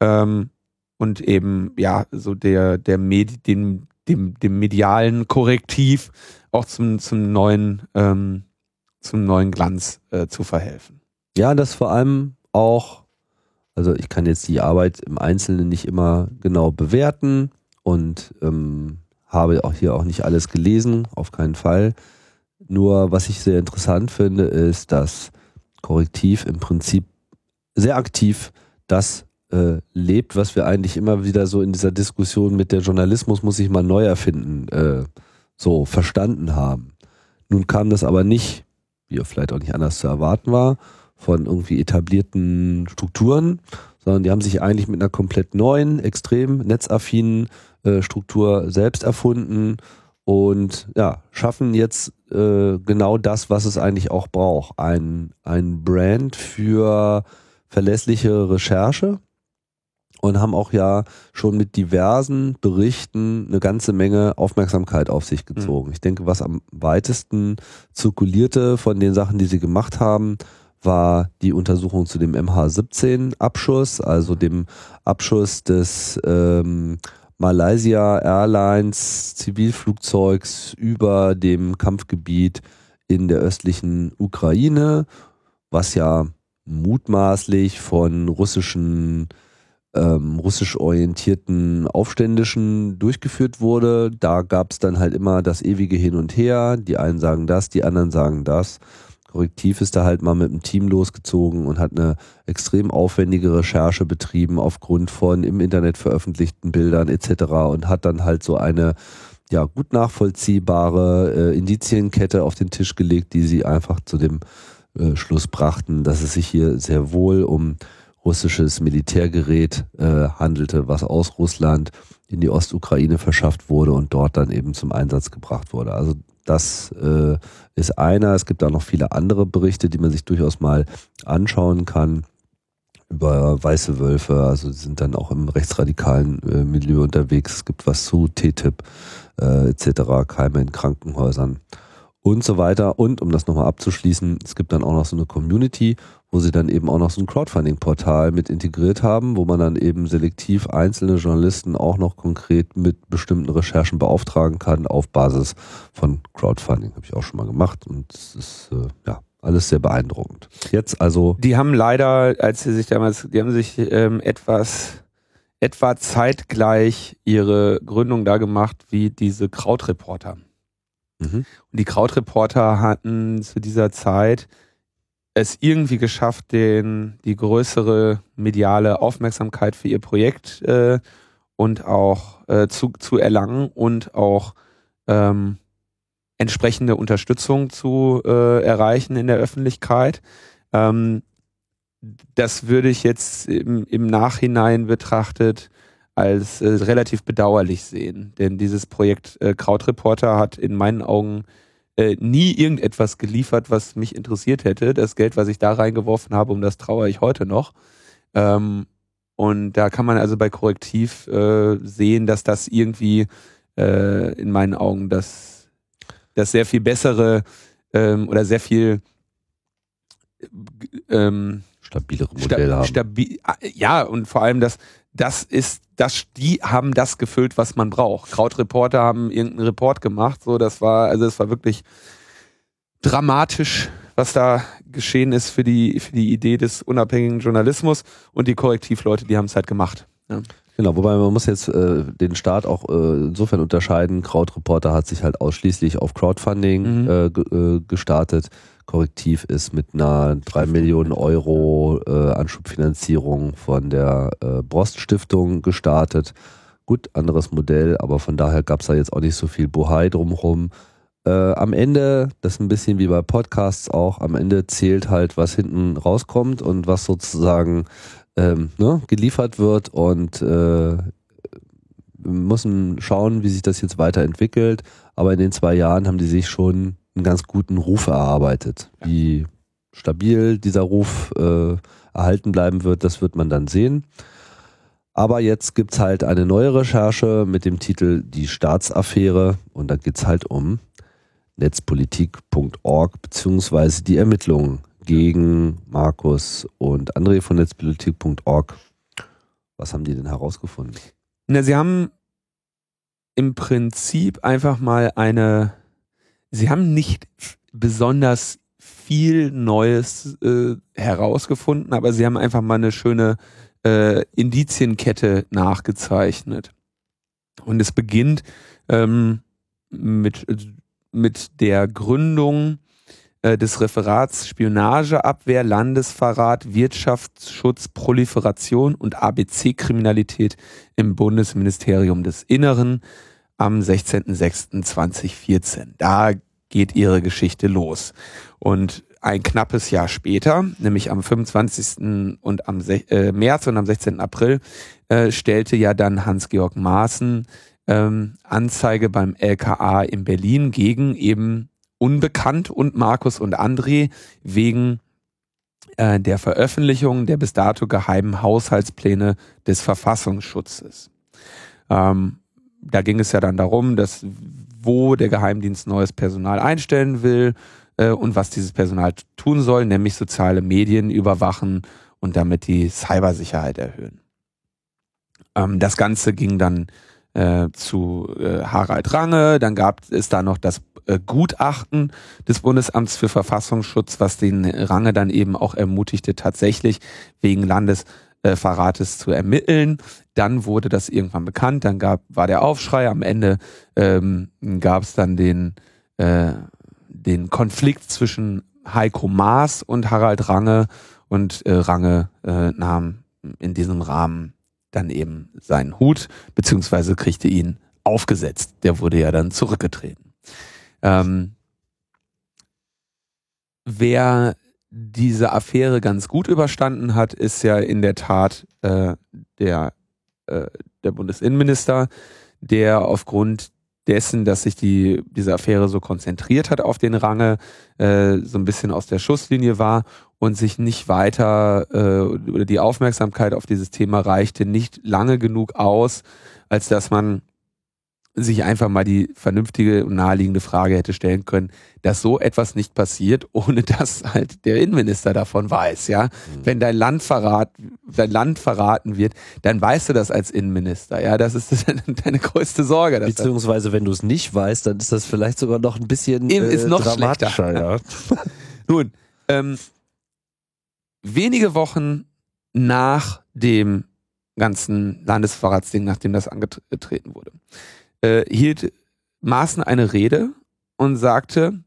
Ähm, und eben ja so der der Medi dem, dem dem medialen Korrektiv auch zum zum neuen ähm, zum neuen Glanz äh, zu verhelfen. Ja, das vor allem auch, also ich kann jetzt die Arbeit im Einzelnen nicht immer genau bewerten und ähm, habe auch hier auch nicht alles gelesen, auf keinen Fall. Nur was ich sehr interessant finde, ist, dass Korrektiv im Prinzip sehr aktiv das äh, lebt, was wir eigentlich immer wieder so in dieser Diskussion mit der Journalismus muss sich mal neu erfinden, äh, so verstanden haben. Nun kam das aber nicht, wie vielleicht auch nicht anders zu erwarten war, von irgendwie etablierten Strukturen, sondern die haben sich eigentlich mit einer komplett neuen, extrem netzaffinen äh, Struktur selbst erfunden und ja, schaffen jetzt äh, genau das, was es eigentlich auch braucht. Ein, ein Brand für verlässliche Recherche, und haben auch ja schon mit diversen Berichten eine ganze Menge Aufmerksamkeit auf sich gezogen. Mhm. Ich denke, was am weitesten zirkulierte von den Sachen, die sie gemacht haben, war die Untersuchung zu dem MH17-Abschuss, also dem Abschuss des ähm, Malaysia Airlines Zivilflugzeugs über dem Kampfgebiet in der östlichen Ukraine, was ja mutmaßlich von russischen ähm, russisch orientierten Aufständischen durchgeführt wurde. Da gab es dann halt immer das ewige Hin und Her. Die einen sagen das, die anderen sagen das. Korrektiv ist da halt mal mit einem Team losgezogen und hat eine extrem aufwendige Recherche betrieben aufgrund von im Internet veröffentlichten Bildern etc. und hat dann halt so eine ja gut nachvollziehbare äh, Indizienkette auf den Tisch gelegt, die sie einfach zu dem äh, Schluss brachten, dass es sich hier sehr wohl um russisches Militärgerät äh, handelte, was aus Russland in die Ostukraine verschafft wurde und dort dann eben zum Einsatz gebracht wurde. Also das äh, ist einer. Es gibt auch noch viele andere Berichte, die man sich durchaus mal anschauen kann über weiße Wölfe. Also sind dann auch im rechtsradikalen äh, Milieu unterwegs. Es gibt was zu TTIP äh, etc., Keime in Krankenhäusern und so weiter. Und um das nochmal abzuschließen, es gibt dann auch noch so eine Community, wo sie dann eben auch noch so ein Crowdfunding-Portal mit integriert haben, wo man dann eben selektiv einzelne Journalisten auch noch konkret mit bestimmten Recherchen beauftragen kann auf Basis von Crowdfunding. Habe ich auch schon mal gemacht und es ist äh, ja alles sehr beeindruckend. Jetzt also. Die haben leider, als sie sich damals, die haben sich ähm, etwas etwa zeitgleich ihre Gründung da gemacht wie diese Krautreporter. Mhm. Und die Krautreporter hatten zu dieser Zeit es irgendwie geschafft, den, die größere mediale Aufmerksamkeit für ihr Projekt äh, und auch äh, zu, zu erlangen und auch ähm, entsprechende Unterstützung zu äh, erreichen in der Öffentlichkeit. Ähm, das würde ich jetzt im, im Nachhinein betrachtet als äh, relativ bedauerlich sehen. Denn dieses Projekt äh, Krautreporter hat in meinen Augen äh, nie irgendetwas geliefert, was mich interessiert hätte. Das Geld, was ich da reingeworfen habe, um das trauere ich heute noch. Ähm, und da kann man also bei Korrektiv äh, sehen, dass das irgendwie äh, in meinen Augen das, das sehr viel bessere ähm, oder sehr viel ähm, stabilere Modelle sta haben. Stabi ja, und vor allem das, das ist, das, die haben das gefüllt, was man braucht. Krautreporter haben irgendeinen Report gemacht, so, das war, also es war wirklich dramatisch, was da geschehen ist für die, für die Idee des unabhängigen Journalismus und die Korrektivleute, die haben es halt gemacht. Ja. Genau, wobei man muss jetzt äh, den Staat auch äh, insofern unterscheiden. Krautreporter hat sich halt ausschließlich auf Crowdfunding mhm. äh, äh gestartet. Korrektiv ist mit einer 3 Millionen Euro äh, Anschubfinanzierung von der äh, Brost Stiftung gestartet. Gut, anderes Modell, aber von daher gab es da jetzt auch nicht so viel Bohai drumherum. Äh, am Ende, das ist ein bisschen wie bei Podcasts auch, am Ende zählt halt, was hinten rauskommt und was sozusagen ähm, ne, geliefert wird und äh, wir müssen schauen, wie sich das jetzt weiterentwickelt. Aber in den zwei Jahren haben die sich schon einen ganz guten Ruf erarbeitet. Wie stabil dieser Ruf äh, erhalten bleiben wird, das wird man dann sehen. Aber jetzt gibt es halt eine neue Recherche mit dem Titel Die Staatsaffäre und da geht es halt um netzpolitik.org beziehungsweise die Ermittlungen gegen Markus und André von netzpolitik.org. Was haben die denn herausgefunden? Na, sie haben im Prinzip einfach mal eine sie haben nicht besonders viel Neues äh, herausgefunden, aber sie haben einfach mal eine schöne äh, Indizienkette nachgezeichnet. Und es beginnt ähm, mit, mit der Gründung äh, des Referats Spionageabwehr, Landesverrat, Wirtschaftsschutz, Proliferation und ABC-Kriminalität im Bundesministerium des Inneren am 16.06.2014. Da geht ihre Geschichte los. Und ein knappes Jahr später, nämlich am 25. und am äh, März und am 16. April, äh, stellte ja dann Hans-Georg Maaßen ähm, Anzeige beim LKA in Berlin gegen eben Unbekannt und Markus und André wegen äh, der Veröffentlichung der bis dato geheimen Haushaltspläne des Verfassungsschutzes. Ähm, da ging es ja dann darum, dass wo der Geheimdienst neues Personal einstellen will äh, und was dieses Personal tun soll, nämlich soziale Medien überwachen und damit die Cybersicherheit erhöhen. Ähm, das Ganze ging dann äh, zu äh, Harald Range, dann gab es da noch das äh, Gutachten des Bundesamts für Verfassungsschutz, was den Range dann eben auch ermutigte, tatsächlich wegen Landes äh, zu ermitteln. Dann wurde das irgendwann bekannt, dann gab, war der Aufschrei, am Ende ähm, gab es dann den, äh, den Konflikt zwischen Heiko Maas und Harald Range und äh, Range äh, nahm in diesem Rahmen dann eben seinen Hut, beziehungsweise kriegte ihn aufgesetzt. Der wurde ja dann zurückgetreten. Ähm, wer diese Affäre ganz gut überstanden hat, ist ja in der Tat äh, der, äh, der Bundesinnenminister, der aufgrund dessen, dass sich die, diese Affäre so konzentriert hat auf den Range, äh, so ein bisschen aus der Schusslinie war und sich nicht weiter äh, oder die Aufmerksamkeit auf dieses Thema reichte nicht lange genug aus, als dass man sich einfach mal die vernünftige und naheliegende Frage hätte stellen können, dass so etwas nicht passiert, [laughs] ohne dass halt der Innenminister davon weiß, ja. Mhm. Wenn dein Land verrat, dein Land verraten wird, dann weißt du das als Innenminister, ja. Das ist [laughs] deine größte Sorge. Beziehungsweise, wenn du es nicht weißt, dann ist das vielleicht sogar noch ein bisschen äh, ist noch dramatischer, ja. [laughs] Nun, ähm, wenige Wochen nach dem ganzen Landesverratsding, nachdem das angetreten wurde, äh, hielt Maaßen eine Rede und sagte,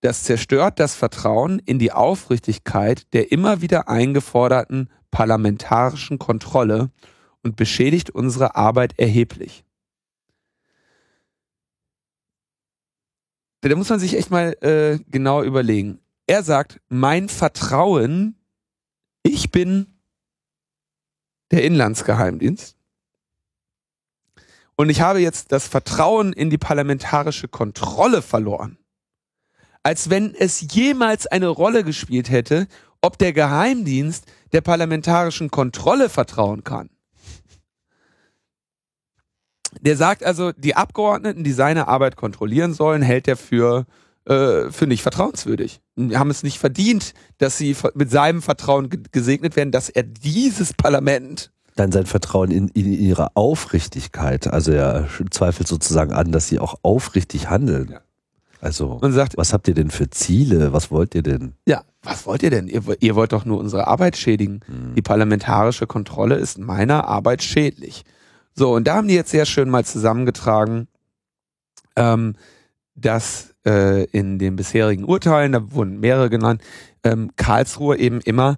das zerstört das Vertrauen in die Aufrichtigkeit der immer wieder eingeforderten parlamentarischen Kontrolle und beschädigt unsere Arbeit erheblich. Da muss man sich echt mal äh, genau überlegen. Er sagt, mein Vertrauen, ich bin der Inlandsgeheimdienst. Und ich habe jetzt das Vertrauen in die parlamentarische Kontrolle verloren. Als wenn es jemals eine Rolle gespielt hätte, ob der Geheimdienst der parlamentarischen Kontrolle vertrauen kann. Der sagt also, die Abgeordneten, die seine Arbeit kontrollieren sollen, hält er für, äh, für nicht vertrauenswürdig. Die haben es nicht verdient, dass sie mit seinem Vertrauen gesegnet werden, dass er dieses Parlament dann sein Vertrauen in, in ihre Aufrichtigkeit. Also er zweifelt sozusagen an, dass sie auch aufrichtig handeln. Ja. Also, und sagt, was habt ihr denn für Ziele? Was wollt ihr denn? Ja, was wollt ihr denn? Ihr, ihr wollt doch nur unsere Arbeit schädigen. Hm. Die parlamentarische Kontrolle ist meiner Arbeit schädlich. So, und da haben die jetzt sehr schön mal zusammengetragen, ähm, dass äh, in den bisherigen Urteilen, da wurden mehrere genannt, ähm, Karlsruhe eben immer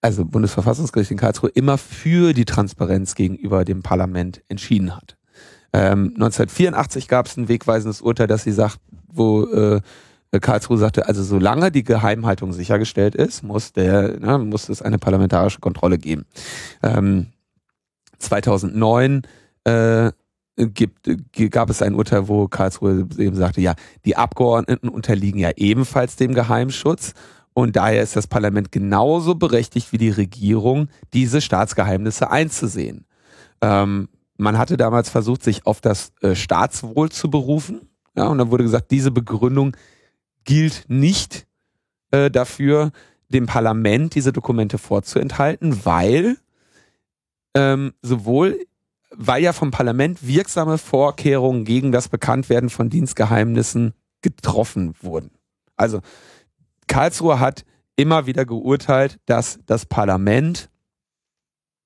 also Bundesverfassungsgericht in Karlsruhe, immer für die Transparenz gegenüber dem Parlament entschieden hat. Ähm, 1984 gab es ein wegweisendes Urteil, dass sie sagt, wo äh, Karlsruhe sagte, also solange die Geheimhaltung sichergestellt ist, muss der, ne, muss es eine parlamentarische Kontrolle geben. Ähm, 2009 äh, gibt, gab es ein Urteil, wo Karlsruhe eben sagte, ja, die Abgeordneten unterliegen ja ebenfalls dem Geheimschutz und daher ist das Parlament genauso berechtigt wie die Regierung, diese Staatsgeheimnisse einzusehen. Ähm, man hatte damals versucht, sich auf das äh, Staatswohl zu berufen. Ja, und dann wurde gesagt, diese Begründung gilt nicht äh, dafür, dem Parlament diese Dokumente vorzuenthalten, weil ähm, sowohl, weil ja vom Parlament wirksame Vorkehrungen gegen das Bekanntwerden von Dienstgeheimnissen getroffen wurden. Also Karlsruhe hat immer wieder geurteilt, dass das Parlament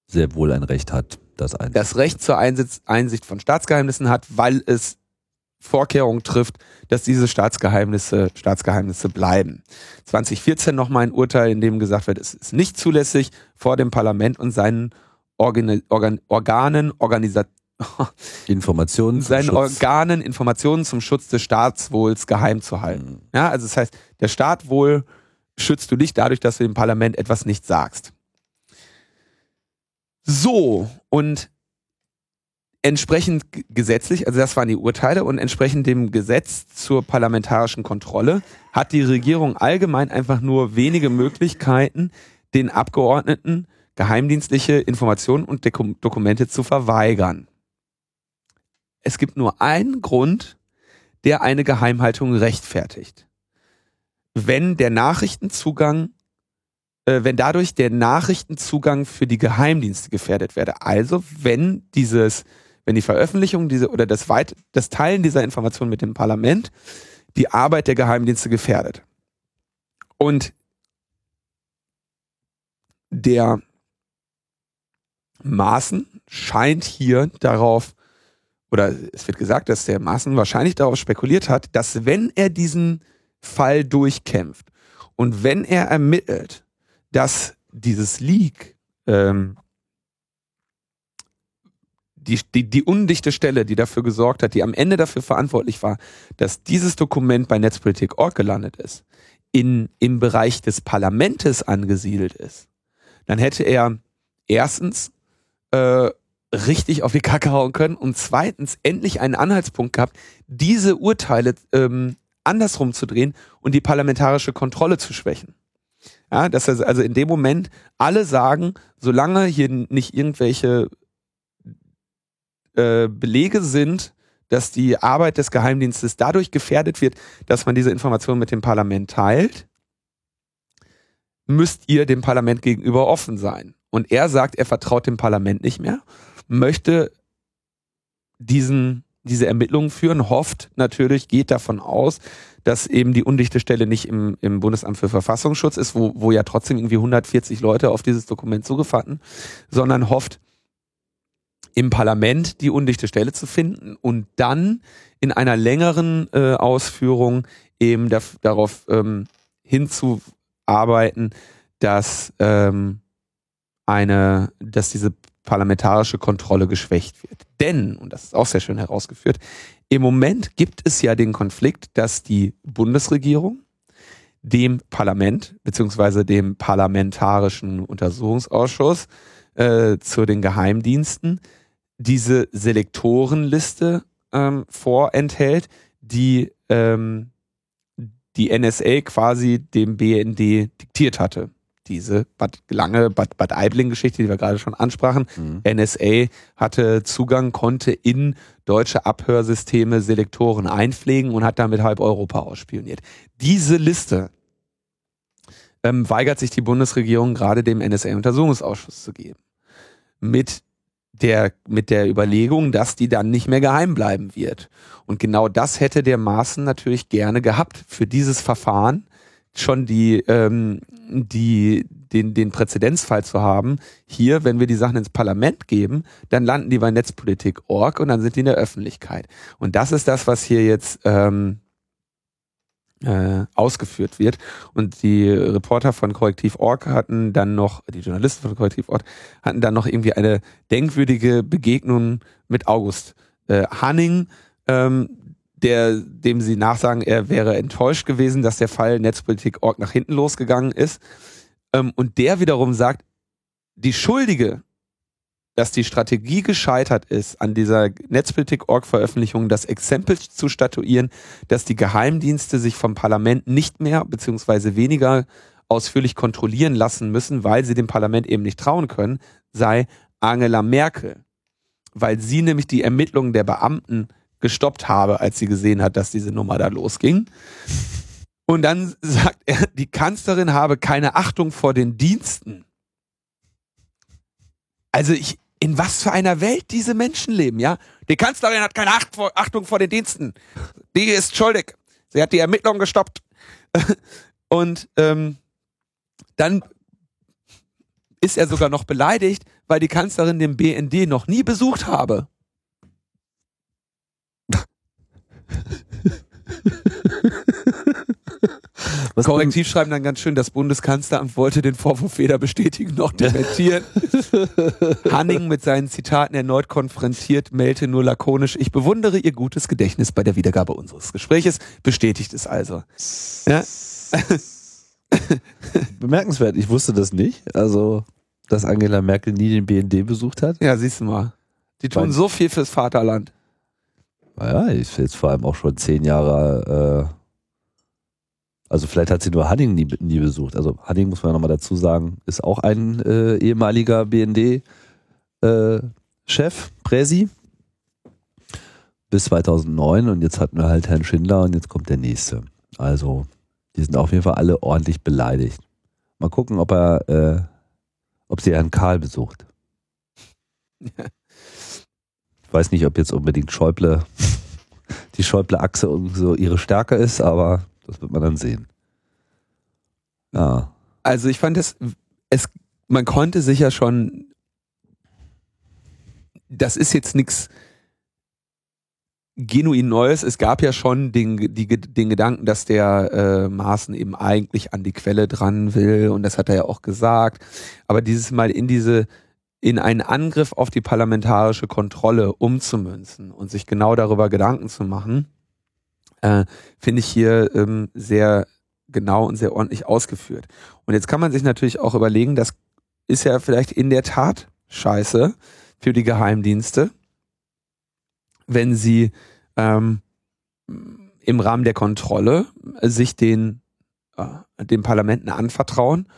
sehr wohl ein Recht hat, das, das Recht zur Einsicht von Staatsgeheimnissen hat, weil es Vorkehrungen trifft, dass diese Staatsgeheimnisse Staatsgeheimnisse bleiben. 2014 nochmal ein Urteil, in dem gesagt wird, es ist nicht zulässig, vor dem Parlament und seinen Organ, Organ, Organen, Organisa Informationen seinen Schutz. Organen Informationen zum Schutz des Staatswohls geheim zu halten. Mhm. Ja, also das heißt, der Staatwohl schützt du nicht dadurch, dass du dem Parlament etwas nicht sagst. So, und entsprechend gesetzlich, also das waren die Urteile, und entsprechend dem Gesetz zur parlamentarischen Kontrolle hat die Regierung allgemein einfach nur wenige Möglichkeiten, den Abgeordneten geheimdienstliche Informationen und Dokumente zu verweigern es gibt nur einen Grund, der eine Geheimhaltung rechtfertigt. Wenn der Nachrichtenzugang, äh, wenn dadurch der Nachrichtenzugang für die Geheimdienste gefährdet werde. Also wenn dieses, wenn die Veröffentlichung diese oder das weit, das Teilen dieser Informationen mit dem Parlament die Arbeit der Geheimdienste gefährdet. Und der Maßen scheint hier darauf oder es wird gesagt, dass der Maaßen wahrscheinlich darauf spekuliert hat, dass wenn er diesen Fall durchkämpft und wenn er ermittelt, dass dieses Leak ähm, die, die, die undichte Stelle, die dafür gesorgt hat, die am Ende dafür verantwortlich war, dass dieses Dokument bei Netzpolitik.org gelandet ist, in, im Bereich des Parlamentes angesiedelt ist, dann hätte er erstens äh, richtig auf die Kacke hauen können und zweitens endlich einen Anhaltspunkt gehabt, diese Urteile ähm, andersrum zu drehen und die parlamentarische Kontrolle zu schwächen. Ja, dass er also in dem Moment alle sagen, solange hier nicht irgendwelche äh, Belege sind, dass die Arbeit des Geheimdienstes dadurch gefährdet wird, dass man diese Informationen mit dem Parlament teilt, müsst ihr dem Parlament gegenüber offen sein. Und er sagt, er vertraut dem Parlament nicht mehr, möchte diesen, diese Ermittlungen führen, hofft natürlich, geht davon aus, dass eben die undichte Stelle nicht im, im Bundesamt für Verfassungsschutz ist, wo, wo ja trotzdem irgendwie 140 Leute auf dieses Dokument zugefahren, sondern hofft, im Parlament die undichte Stelle zu finden und dann in einer längeren äh, Ausführung eben da, darauf ähm, hinzuarbeiten, dass ähm, eine, dass diese parlamentarische Kontrolle geschwächt wird. Denn, und das ist auch sehr schön herausgeführt, im Moment gibt es ja den Konflikt, dass die Bundesregierung dem Parlament beziehungsweise dem parlamentarischen Untersuchungsausschuss äh, zu den Geheimdiensten diese Selektorenliste ähm, vorenthält, die ähm, die NSA quasi dem BND diktiert hatte. Diese Bad, lange Bad, Bad Aibling-Geschichte, die wir gerade schon ansprachen. Mhm. NSA hatte Zugang, konnte in deutsche Abhörsysteme Selektoren einpflegen und hat damit halb Europa ausspioniert. Diese Liste ähm, weigert sich die Bundesregierung gerade dem NSA-Untersuchungsausschuss zu geben. Mit der, mit der Überlegung, dass die dann nicht mehr geheim bleiben wird. Und genau das hätte der Maaßen natürlich gerne gehabt für dieses Verfahren schon die, ähm, die, den, den Präzedenzfall zu haben. Hier, wenn wir die Sachen ins Parlament geben, dann landen die bei Netzpolitik.org und dann sind die in der Öffentlichkeit. Und das ist das, was hier jetzt ähm, äh, ausgeführt wird. Und die Reporter von Korrektiv.org hatten dann noch, die Journalisten von Korrektiv.org hatten dann noch irgendwie eine denkwürdige Begegnung mit August äh, Hanning, ähm, der, dem sie nachsagen, er wäre enttäuscht gewesen, dass der Fall Netzpolitik.org nach hinten losgegangen ist. Ähm, und der wiederum sagt, die Schuldige dass die Strategie gescheitert ist, an dieser Netzpolitik-Org-Veröffentlichung das Exempel zu statuieren, dass die Geheimdienste sich vom Parlament nicht mehr beziehungsweise weniger ausführlich kontrollieren lassen müssen, weil sie dem Parlament eben nicht trauen können, sei Angela Merkel. Weil sie nämlich die Ermittlungen der Beamten gestoppt habe, als sie gesehen hat, dass diese Nummer da losging. Und dann sagt er, die Kanzlerin habe keine Achtung vor den Diensten. Also ich, in was für einer Welt diese Menschen leben, ja? Die Kanzlerin hat keine Achtung vor den Diensten. Die ist schuldig. Sie hat die Ermittlungen gestoppt. [laughs] Und ähm, dann ist er sogar noch beleidigt, weil die Kanzlerin den BND noch nie besucht habe. Was Korrektiv schreiben dann ganz schön, das Bundeskanzleramt wollte den Vorwurf weder bestätigen noch dementieren. [laughs] Hanning mit seinen Zitaten erneut konfrontiert, meldete nur lakonisch, ich bewundere Ihr gutes Gedächtnis bei der Wiedergabe unseres Gespräches, bestätigt es also. Ja? [laughs] Bemerkenswert, ich wusste das nicht, also, dass Angela Merkel nie den BND besucht hat. Ja, siehst du mal. Die tun so viel fürs Vaterland. Naja, ist jetzt vor allem auch schon zehn Jahre äh, also vielleicht hat sie nur Hanning nie, nie besucht. Also Hanning, muss man nochmal dazu sagen, ist auch ein äh, ehemaliger BND-Chef, äh, Präsi. Bis 2009 und jetzt hatten wir halt Herrn Schindler und jetzt kommt der nächste. Also die sind auf jeden Fall alle ordentlich beleidigt. Mal gucken, ob er, äh, ob sie Herrn Karl besucht. [laughs] weiß nicht, ob jetzt unbedingt Schäuble, [laughs] die Schäuble-Achse so ihre Stärke ist, aber das wird man dann sehen. Ja. Also ich fand es, es, man konnte sich ja schon, das ist jetzt nichts genuin Neues. Es gab ja schon den, die, den Gedanken, dass der äh, Maaßen eben eigentlich an die Quelle dran will und das hat er ja auch gesagt. Aber dieses Mal in diese in einen Angriff auf die parlamentarische Kontrolle umzumünzen und sich genau darüber Gedanken zu machen, äh, finde ich hier ähm, sehr genau und sehr ordentlich ausgeführt. Und jetzt kann man sich natürlich auch überlegen, das ist ja vielleicht in der Tat scheiße für die Geheimdienste, wenn sie ähm, im Rahmen der Kontrolle sich den, äh, den Parlamenten anvertrauen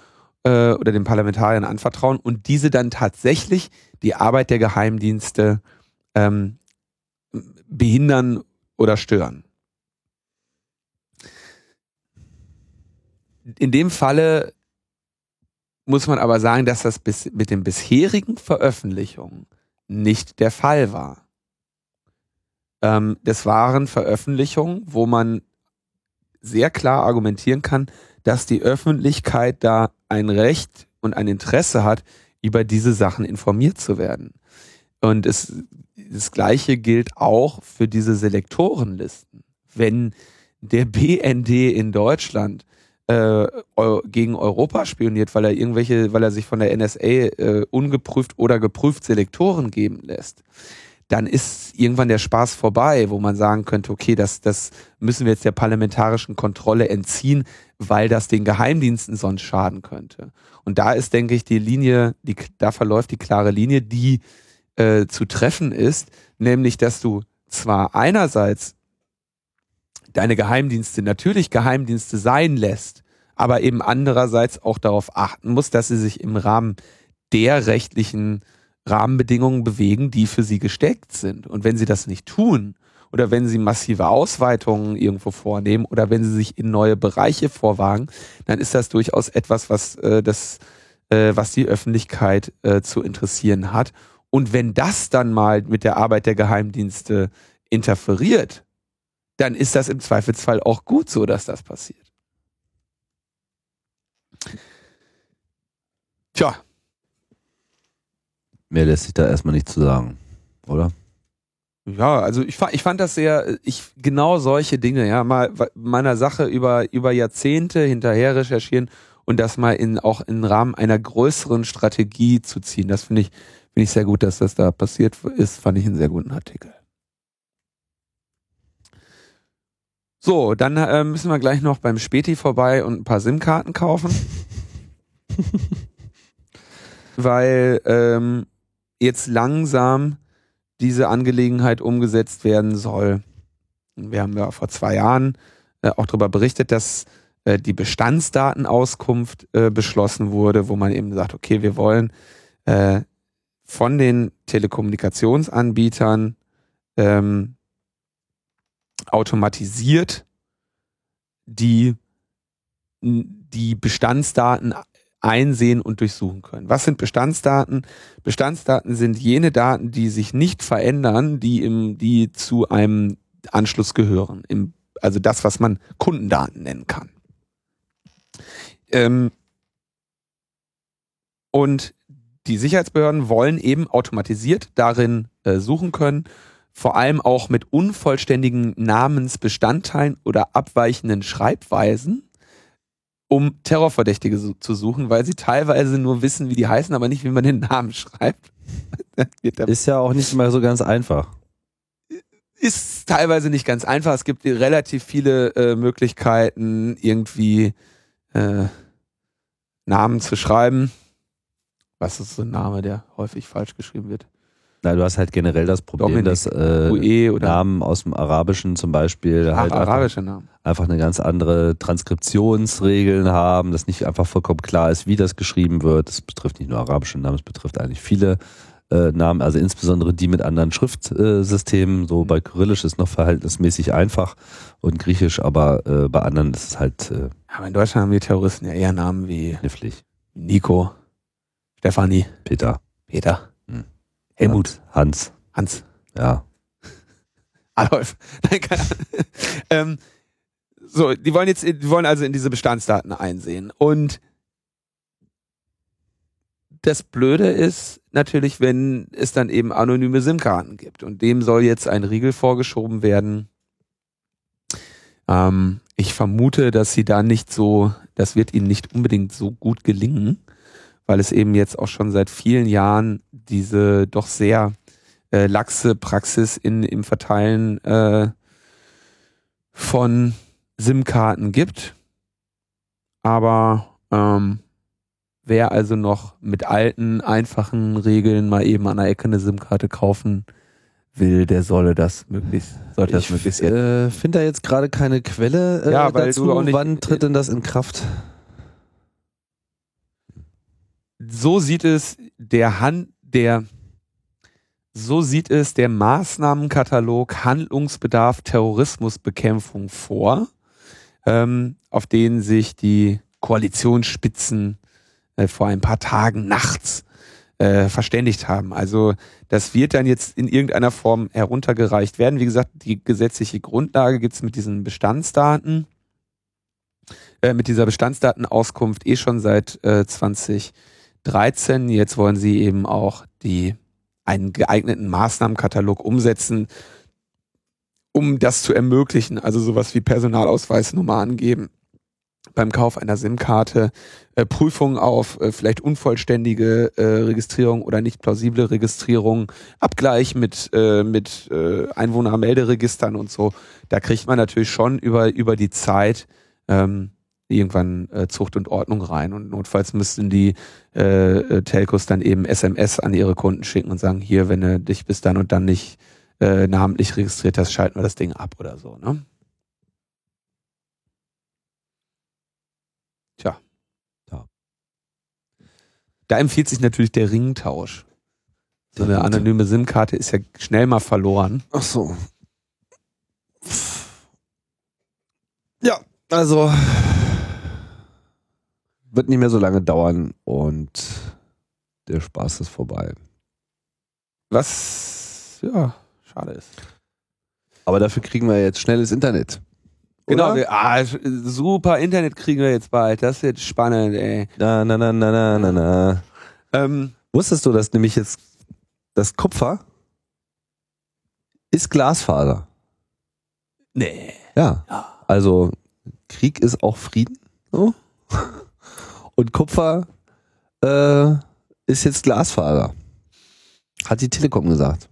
äh, oder den Parlamentariern anvertrauen und diese dann tatsächlich die Arbeit der Geheimdienste ähm, behindern oder stören. In dem Falle muss man aber sagen, dass das bis, mit den bisherigen Veröffentlichungen nicht der Fall war. Ähm, das waren Veröffentlichungen, wo man sehr klar argumentieren kann, dass die Öffentlichkeit da ein Recht und ein Interesse hat, über diese Sachen informiert zu werden. Und es, das Gleiche gilt auch für diese Selektorenlisten. Wenn der BND in Deutschland äh, gegen Europa spioniert, weil er irgendwelche, weil er sich von der NSA äh, ungeprüft oder geprüft Selektoren geben lässt, dann ist irgendwann der Spaß vorbei, wo man sagen könnte, okay, das, das müssen wir jetzt der parlamentarischen Kontrolle entziehen, weil das den Geheimdiensten sonst schaden könnte. Und da ist, denke ich, die Linie, die, da verläuft die klare Linie, die äh, zu treffen ist, nämlich, dass du zwar einerseits deine Geheimdienste natürlich Geheimdienste sein lässt, aber eben andererseits auch darauf achten musst, dass sie sich im Rahmen der rechtlichen Rahmenbedingungen bewegen, die für sie gesteckt sind. Und wenn sie das nicht tun, oder wenn sie massive Ausweitungen irgendwo vornehmen oder wenn sie sich in neue Bereiche vorwagen, dann ist das durchaus etwas, was äh, das, äh, was die Öffentlichkeit äh, zu interessieren hat. Und wenn das dann mal mit der Arbeit der Geheimdienste interferiert, dann ist das im Zweifelsfall auch gut so, dass das passiert. Tja, Mehr lässt sich da erstmal nicht zu sagen, oder? Ja, also ich, fand, ich fand das sehr, ich genau solche Dinge, ja, mal meiner Sache über über Jahrzehnte hinterher recherchieren und das mal in auch im Rahmen einer größeren Strategie zu ziehen. Das finde ich finde ich sehr gut, dass das da passiert ist. Fand ich einen sehr guten Artikel. So, dann äh, müssen wir gleich noch beim Späti vorbei und ein paar SIM-Karten kaufen. [laughs] Weil ähm, jetzt langsam diese Angelegenheit umgesetzt werden soll. Wir haben ja vor zwei Jahren äh, auch darüber berichtet, dass äh, die Bestandsdatenauskunft äh, beschlossen wurde, wo man eben sagt, okay, wir wollen äh, von den Telekommunikationsanbietern ähm, automatisiert die, die Bestandsdaten einsehen und durchsuchen können. Was sind Bestandsdaten? Bestandsdaten sind jene Daten, die sich nicht verändern, die im, die zu einem Anschluss gehören. Im, also das, was man Kundendaten nennen kann. Ähm, und die Sicherheitsbehörden wollen eben automatisiert darin äh, suchen können, vor allem auch mit unvollständigen Namensbestandteilen oder abweichenden Schreibweisen um Terrorverdächtige zu suchen, weil sie teilweise nur wissen, wie die heißen, aber nicht, wie man den Namen [laughs] schreibt. Ist ja auch nicht immer so ganz einfach. Ist teilweise nicht ganz einfach. Es gibt relativ viele äh, Möglichkeiten, irgendwie äh, Namen zu schreiben. Was ist so ein Name, der häufig falsch geschrieben wird? Na, du hast halt generell das Problem, Dominik, dass äh, oder Namen aus dem Arabischen zum Beispiel Ach, halt arabische einfach, Namen. einfach eine ganz andere Transkriptionsregeln haben, dass nicht einfach vollkommen klar ist, wie das geschrieben wird. Das betrifft nicht nur arabische Namen, es betrifft eigentlich viele äh, Namen, also insbesondere die mit anderen Schriftsystemen. So bei Kyrillisch ist noch verhältnismäßig einfach und Griechisch, aber äh, bei anderen ist es halt äh, Aber in Deutschland haben die Terroristen ja eher Namen wie knifflig. Nico, Stefanie, Peter, Peter, Hm. Helmut, Hans, Hans, ja. [laughs] Adolf. [laughs] Nein, keine ähm, so, die wollen jetzt, die wollen also in diese Bestandsdaten einsehen. Und das Blöde ist natürlich, wenn es dann eben anonyme SIM-Karten gibt. Und dem soll jetzt ein Riegel vorgeschoben werden. Ähm, ich vermute, dass sie da nicht so, das wird ihnen nicht unbedingt so gut gelingen, weil es eben jetzt auch schon seit vielen Jahren diese doch sehr äh, laxe Praxis in, im Verteilen äh, von SIM-Karten gibt. aber ähm, wer also noch mit alten, einfachen Regeln mal eben an der Ecke eine SIM-Karte kaufen will, der solle das möglichst, sollte das Ich möglichst jetzt. äh, finde da jetzt gerade keine Quelle äh, Ja, weil dazu. du auch nicht- Wann tritt denn das in Kraft? So sieht es der Hand, der, so sieht es der Maßnahmenkatalog Handlungsbedarf Terrorismusbekämpfung vor, ähm, auf den sich die Koalitionsspitzen äh, vor ein paar Tagen nachts äh, verständigt haben. Also das wird dann jetzt in irgendeiner Form heruntergereicht werden. Wie gesagt, die gesetzliche Grundlage gibt's mit diesen Bestandsdaten, äh, mit dieser Bestandsdatenauskunft eh schon seit äh, 2013. Jetzt wollen sie eben auch die einen geeigneten Maßnahmenkatalog umsetzen, um das zu ermöglichen. Also sowas wie Personalausweisnummer angeben beim Kauf einer SIM-Karte, äh, Prüfung auf äh, vielleicht unvollständige äh, Registrierung oder nicht plausible Registrierung, Abgleich mit, äh, mit äh, Einwohnermelderegistern und so. Da kriegt man natürlich schon über, über die Zeit ähm, irgendwann äh, Zucht und Ordnung rein. Und notfalls müssten die äh, Telcos dann eben SMS an ihre Kunden schicken und sagen, hier, wenn du dich bis dann und dann nicht äh, namentlich registriert hast, schalten wir das Ding ab oder so. Ne? Tja. Ja. Da empfiehlt sich natürlich der Ringtausch. So eine anonyme SIM-Karte ist ja schnell mal verloren. Ach so. Ja, also wird nicht mehr so lange dauern und der Spaß ist vorbei. Was, ja, schade ist. Aber dafür kriegen wir jetzt schnelles Internet. Genau, wir, ah, super Internet kriegen wir jetzt bald. Das wird spannend, ey. Na, na, na, na, na, na, na. Ähm, Wusstest du, dass nämlich jetzt das Kupfer ist Glasfaser? nee. Ja. Ja. Also Krieg ist auch Frieden. So. Und Kupfer äh, ist jetzt Glasfaser. Hat die Telekom gesagt.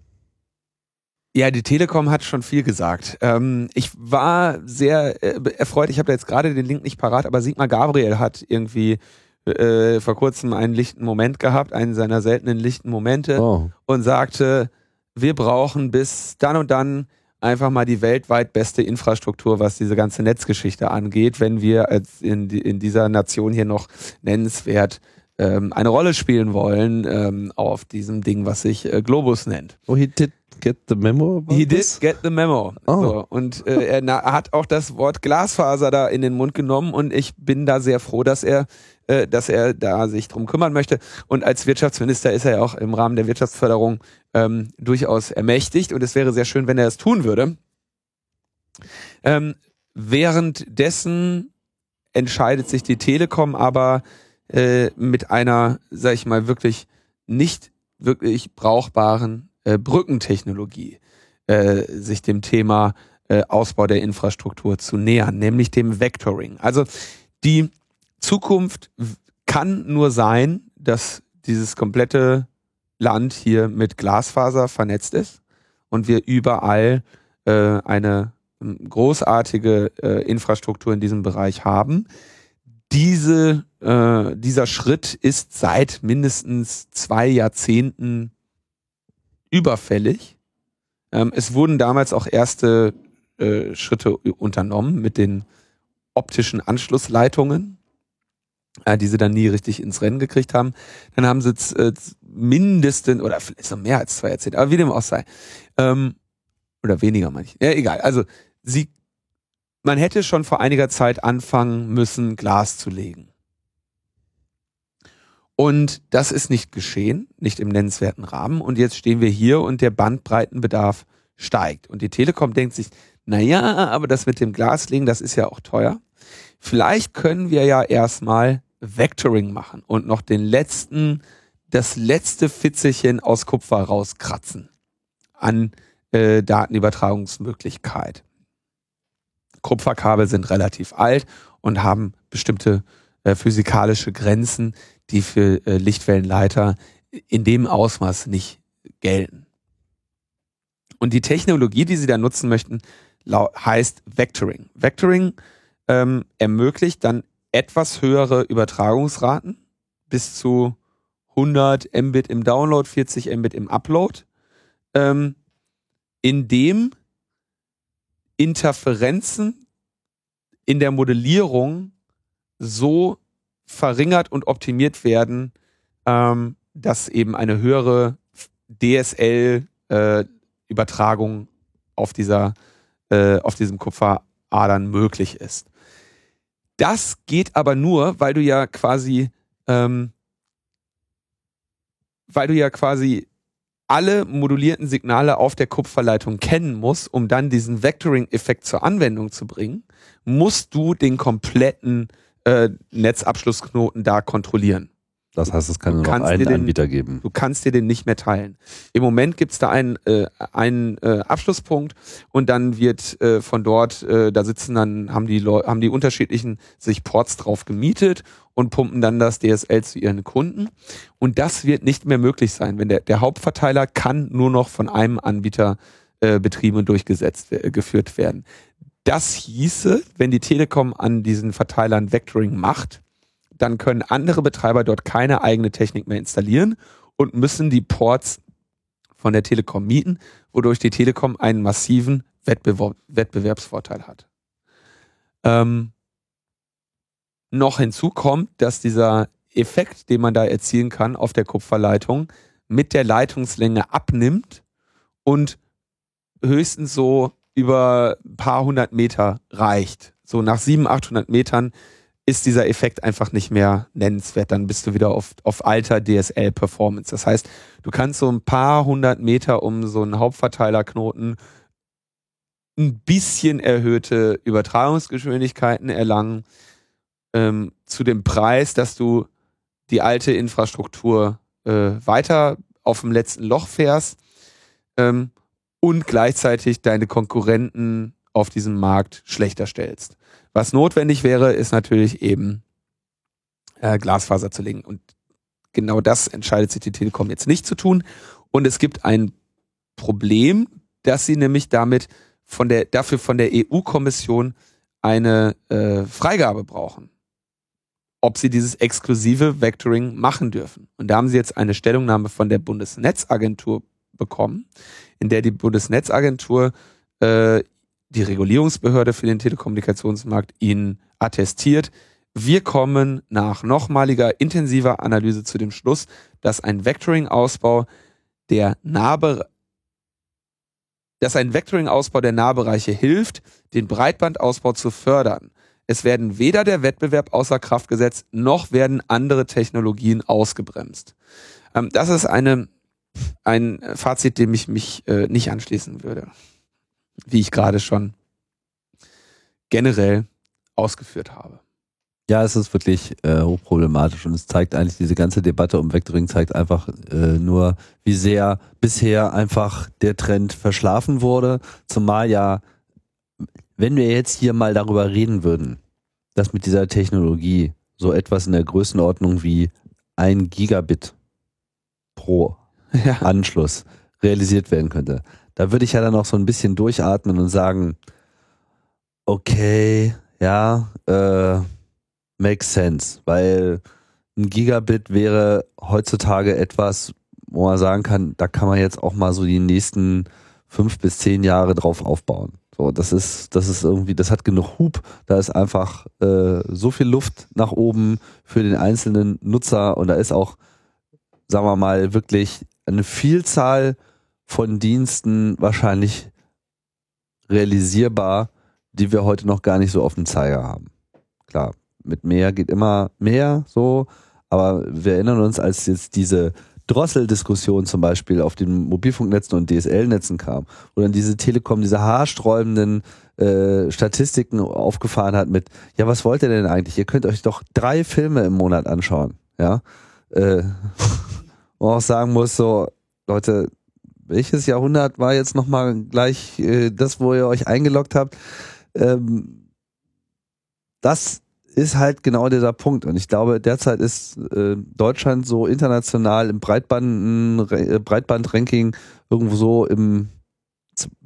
Ja, die Telekom hat schon viel gesagt. Ähm, ich war sehr äh, erfreut, ich habe da jetzt gerade den Link nicht parat, aber Sigmar Gabriel hat irgendwie äh, vor kurzem einen lichten Moment gehabt, einen seiner seltenen lichten Momente Oh. und sagte, wir brauchen bis dann und dann einfach mal die weltweit beste Infrastruktur, was diese ganze Netzgeschichte angeht, wenn wir in, in dieser Nation hier noch nennenswert ähm, eine Rolle spielen wollen ähm, auf diesem Ding, was sich äh, Globus nennt. Oh, did get the memo He did get the memo. Oh. So, und äh, er na, hat auch das Wort Glasfaser da in den Mund genommen und ich bin da sehr froh, dass er, äh, dass er da sich drum kümmern möchte. Und als Wirtschaftsminister ist er ja auch im Rahmen der Wirtschaftsförderung ähm, durchaus ermächtigt und es wäre sehr schön, wenn er es tun würde. Ähm, währenddessen entscheidet sich die Telekom aber äh, mit einer, sag ich mal, wirklich nicht wirklich brauchbaren äh, Brückentechnologie äh, sich dem Thema äh, Ausbau der Infrastruktur zu nähern, nämlich dem Vectoring. Also die Zukunft kann nur sein, dass dieses komplette Land hier mit Glasfaser vernetzt ist und wir überall äh, eine ähm, großartige äh, Infrastruktur in diesem Bereich haben. Diese, äh, dieser Schritt ist seit mindestens zwei Jahrzehnten überfällig. Ähm, es wurden damals auch erste äh, Schritte unternommen mit den optischen Anschlussleitungen, äh, die sie dann nie richtig ins Rennen gekriegt haben. Dann haben sie äh, mindestens, oder vielleicht noch mehr als zwei Jahrzehnte, aber wie dem auch sei. Ähm, oder weniger manchmal. Ja, egal. Also sie, man hätte schon vor einiger Zeit anfangen müssen, Glas zu legen. Und das ist nicht geschehen, nicht im nennenswerten Rahmen. Und jetzt stehen wir hier und der Bandbreitenbedarf steigt. Und die Telekom denkt sich, na ja, aber das mit dem Glaslegen, das ist ja auch teuer. Vielleicht können wir ja erstmal Vectoring machen und noch den letzten, das letzte Fitzelchen aus Kupfer rauskratzen an äh, Datenübertragungsmöglichkeit. Kupferkabel sind relativ alt und haben bestimmte äh, physikalische Grenzen, die für äh, Lichtwellenleiter in dem Ausmaß nicht gelten. Und die Technologie, die sie da nutzen möchten, heißt Vectoring. Vectoring ähm, ermöglicht dann etwas höhere Übertragungsraten bis zu 100 Mbit im Download, 40 Mbit im Upload, ähm, in dem Interferenzen in der Modellierung so verringert und optimiert werden, ähm, dass eben eine höhere DSL-Übertragung äh, auf äh, auf diesem Kupferadern möglich ist. Das geht aber nur, weil du ja quasi ähm, weil du ja quasi alle modulierten Signale auf der Kupferleitung kennen musst, um dann diesen Vectoring-Effekt zur Anwendung zu bringen, musst du den kompletten äh, Netzabschlussknoten da kontrollieren. Das heißt, es kann nur noch einen den, Anbieter geben. Du kannst dir den nicht mehr teilen. Im Moment gibt es da einen, äh, einen äh, Abschlusspunkt und dann wird äh, von dort, äh, da sitzen dann, haben die, Leu haben die unterschiedlichen sich Ports drauf gemietet und pumpen dann das DSL zu ihren Kunden. Und das wird nicht mehr möglich sein, wenn der, der Hauptverteiler kann nur noch von einem Anbieter äh, betrieben und durchgesetzt äh, geführt werden. Das hieße, wenn die Telekom an diesen Verteilern Vectoring macht, dann können andere Betreiber dort keine eigene Technik mehr installieren und müssen die Ports von der Telekom mieten, wodurch die Telekom einen massiven Wettbewerb Wettbewerbsvorteil hat. Ähm, noch hinzu kommt, dass dieser Effekt, den man da erzielen kann auf der Kupferleitung, mit der Leitungslänge abnimmt und höchstens so über ein paar hundert Meter reicht. So nach 700, 800 Metern ist dieser Effekt einfach nicht mehr nennenswert. Dann bist du wieder auf, auf alter DSL-Performance. Das heißt, du kannst so ein paar hundert Meter um so einen Hauptverteilerknoten ein bisschen erhöhte Übertragungsgeschwindigkeiten erlangen, ähm, zu dem Preis, dass du die alte Infrastruktur äh, weiter auf dem letzten Loch fährst ähm, und gleichzeitig deine Konkurrenten auf diesem Markt schlechter stellst. Was notwendig wäre, ist natürlich eben äh, Glasfaser zu legen. Und genau das entscheidet sich die Telekom jetzt nicht zu tun. Und es gibt ein Problem, dass sie nämlich damit von der, dafür von der EU-Kommission eine äh, Freigabe brauchen, ob sie dieses exklusive Vectoring machen dürfen. Und da haben sie jetzt eine Stellungnahme von der Bundesnetzagentur bekommen, in der die Bundesnetzagentur äh, die Regulierungsbehörde für den Telekommunikationsmarkt Ihnen attestiert. Wir kommen nach nochmaliger intensiver Analyse zu dem Schluss, dass ein Vectoring-Ausbau der Nahbe dass ein Vectoring-Ausbau der Nahbereiche hilft, den Breitbandausbau zu fördern. Es werden weder der Wettbewerb außer Kraft gesetzt, noch werden andere Technologien ausgebremst. Ähm, das ist eine, ein Fazit, dem ich mich äh, nicht anschließen würde wie ich gerade schon generell ausgeführt habe. Ja, es ist wirklich äh, hochproblematisch und es zeigt eigentlich, diese ganze Debatte um Vectoring zeigt einfach äh, nur, wie sehr bisher einfach der Trend verschlafen wurde. Zumal ja, wenn wir jetzt hier mal darüber reden würden, dass mit dieser Technologie so etwas in der Größenordnung wie ein Gigabit pro [laughs] ja. Anschluss realisiert werden könnte, da würde ich ja dann auch so ein bisschen durchatmen und sagen, okay, ja, äh, makes sense, weil ein Gigabit wäre heutzutage etwas, wo man sagen kann, da kann man jetzt auch mal so die nächsten fünf bis zehn Jahre drauf aufbauen. So, das ist, das ist irgendwie, das hat genug Hub, da ist einfach äh, so viel Luft nach oben für den einzelnen Nutzer und da ist auch, sagen wir mal, wirklich eine Vielzahl von Diensten wahrscheinlich realisierbar, die wir heute noch gar nicht so auf dem Zeiger haben. Klar, mit mehr geht immer mehr so, aber wir erinnern uns, als jetzt diese Drosseldiskussion zum Beispiel auf den Mobilfunknetzen und DSL-Netzen kam, wo dann diese Telekom diese haarsträubenden äh, Statistiken aufgefahren hat mit, ja, was wollt ihr denn eigentlich? Ihr könnt euch doch drei Filme im Monat anschauen, ja. Äh, wo auch sagen muss, so, Leute, welches Jahrhundert war jetzt nochmal gleich äh, das, wo ihr euch eingeloggt habt? Ähm, das ist halt genau dieser Punkt. Und ich glaube, derzeit ist äh, Deutschland so international im äh, Breitband-Ranking irgendwo so im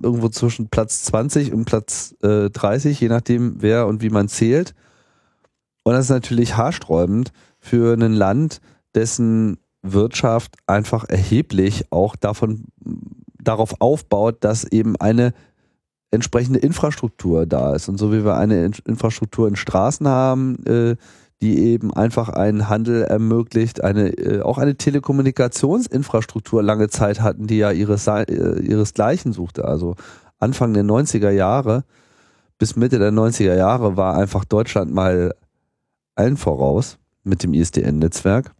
irgendwo zwischen Platz 20 und Platz äh, 30, je nachdem wer und wie man zählt. Und das ist natürlich haarsträubend für ein Land, dessen Wirtschaft einfach erheblich auch davon darauf aufbaut, dass eben eine entsprechende Infrastruktur da ist. Und so wie wir eine Infrastruktur in Straßen haben, äh, die eben einfach einen Handel ermöglicht, eine, äh, auch eine Telekommunikationsinfrastruktur lange Zeit hatten, die ja ihres, äh, ihresgleichen suchte. Also Anfang der 90er Jahre bis Mitte der 90er Jahre war einfach Deutschland mal allen voraus mit dem ISDN-Netzwerk.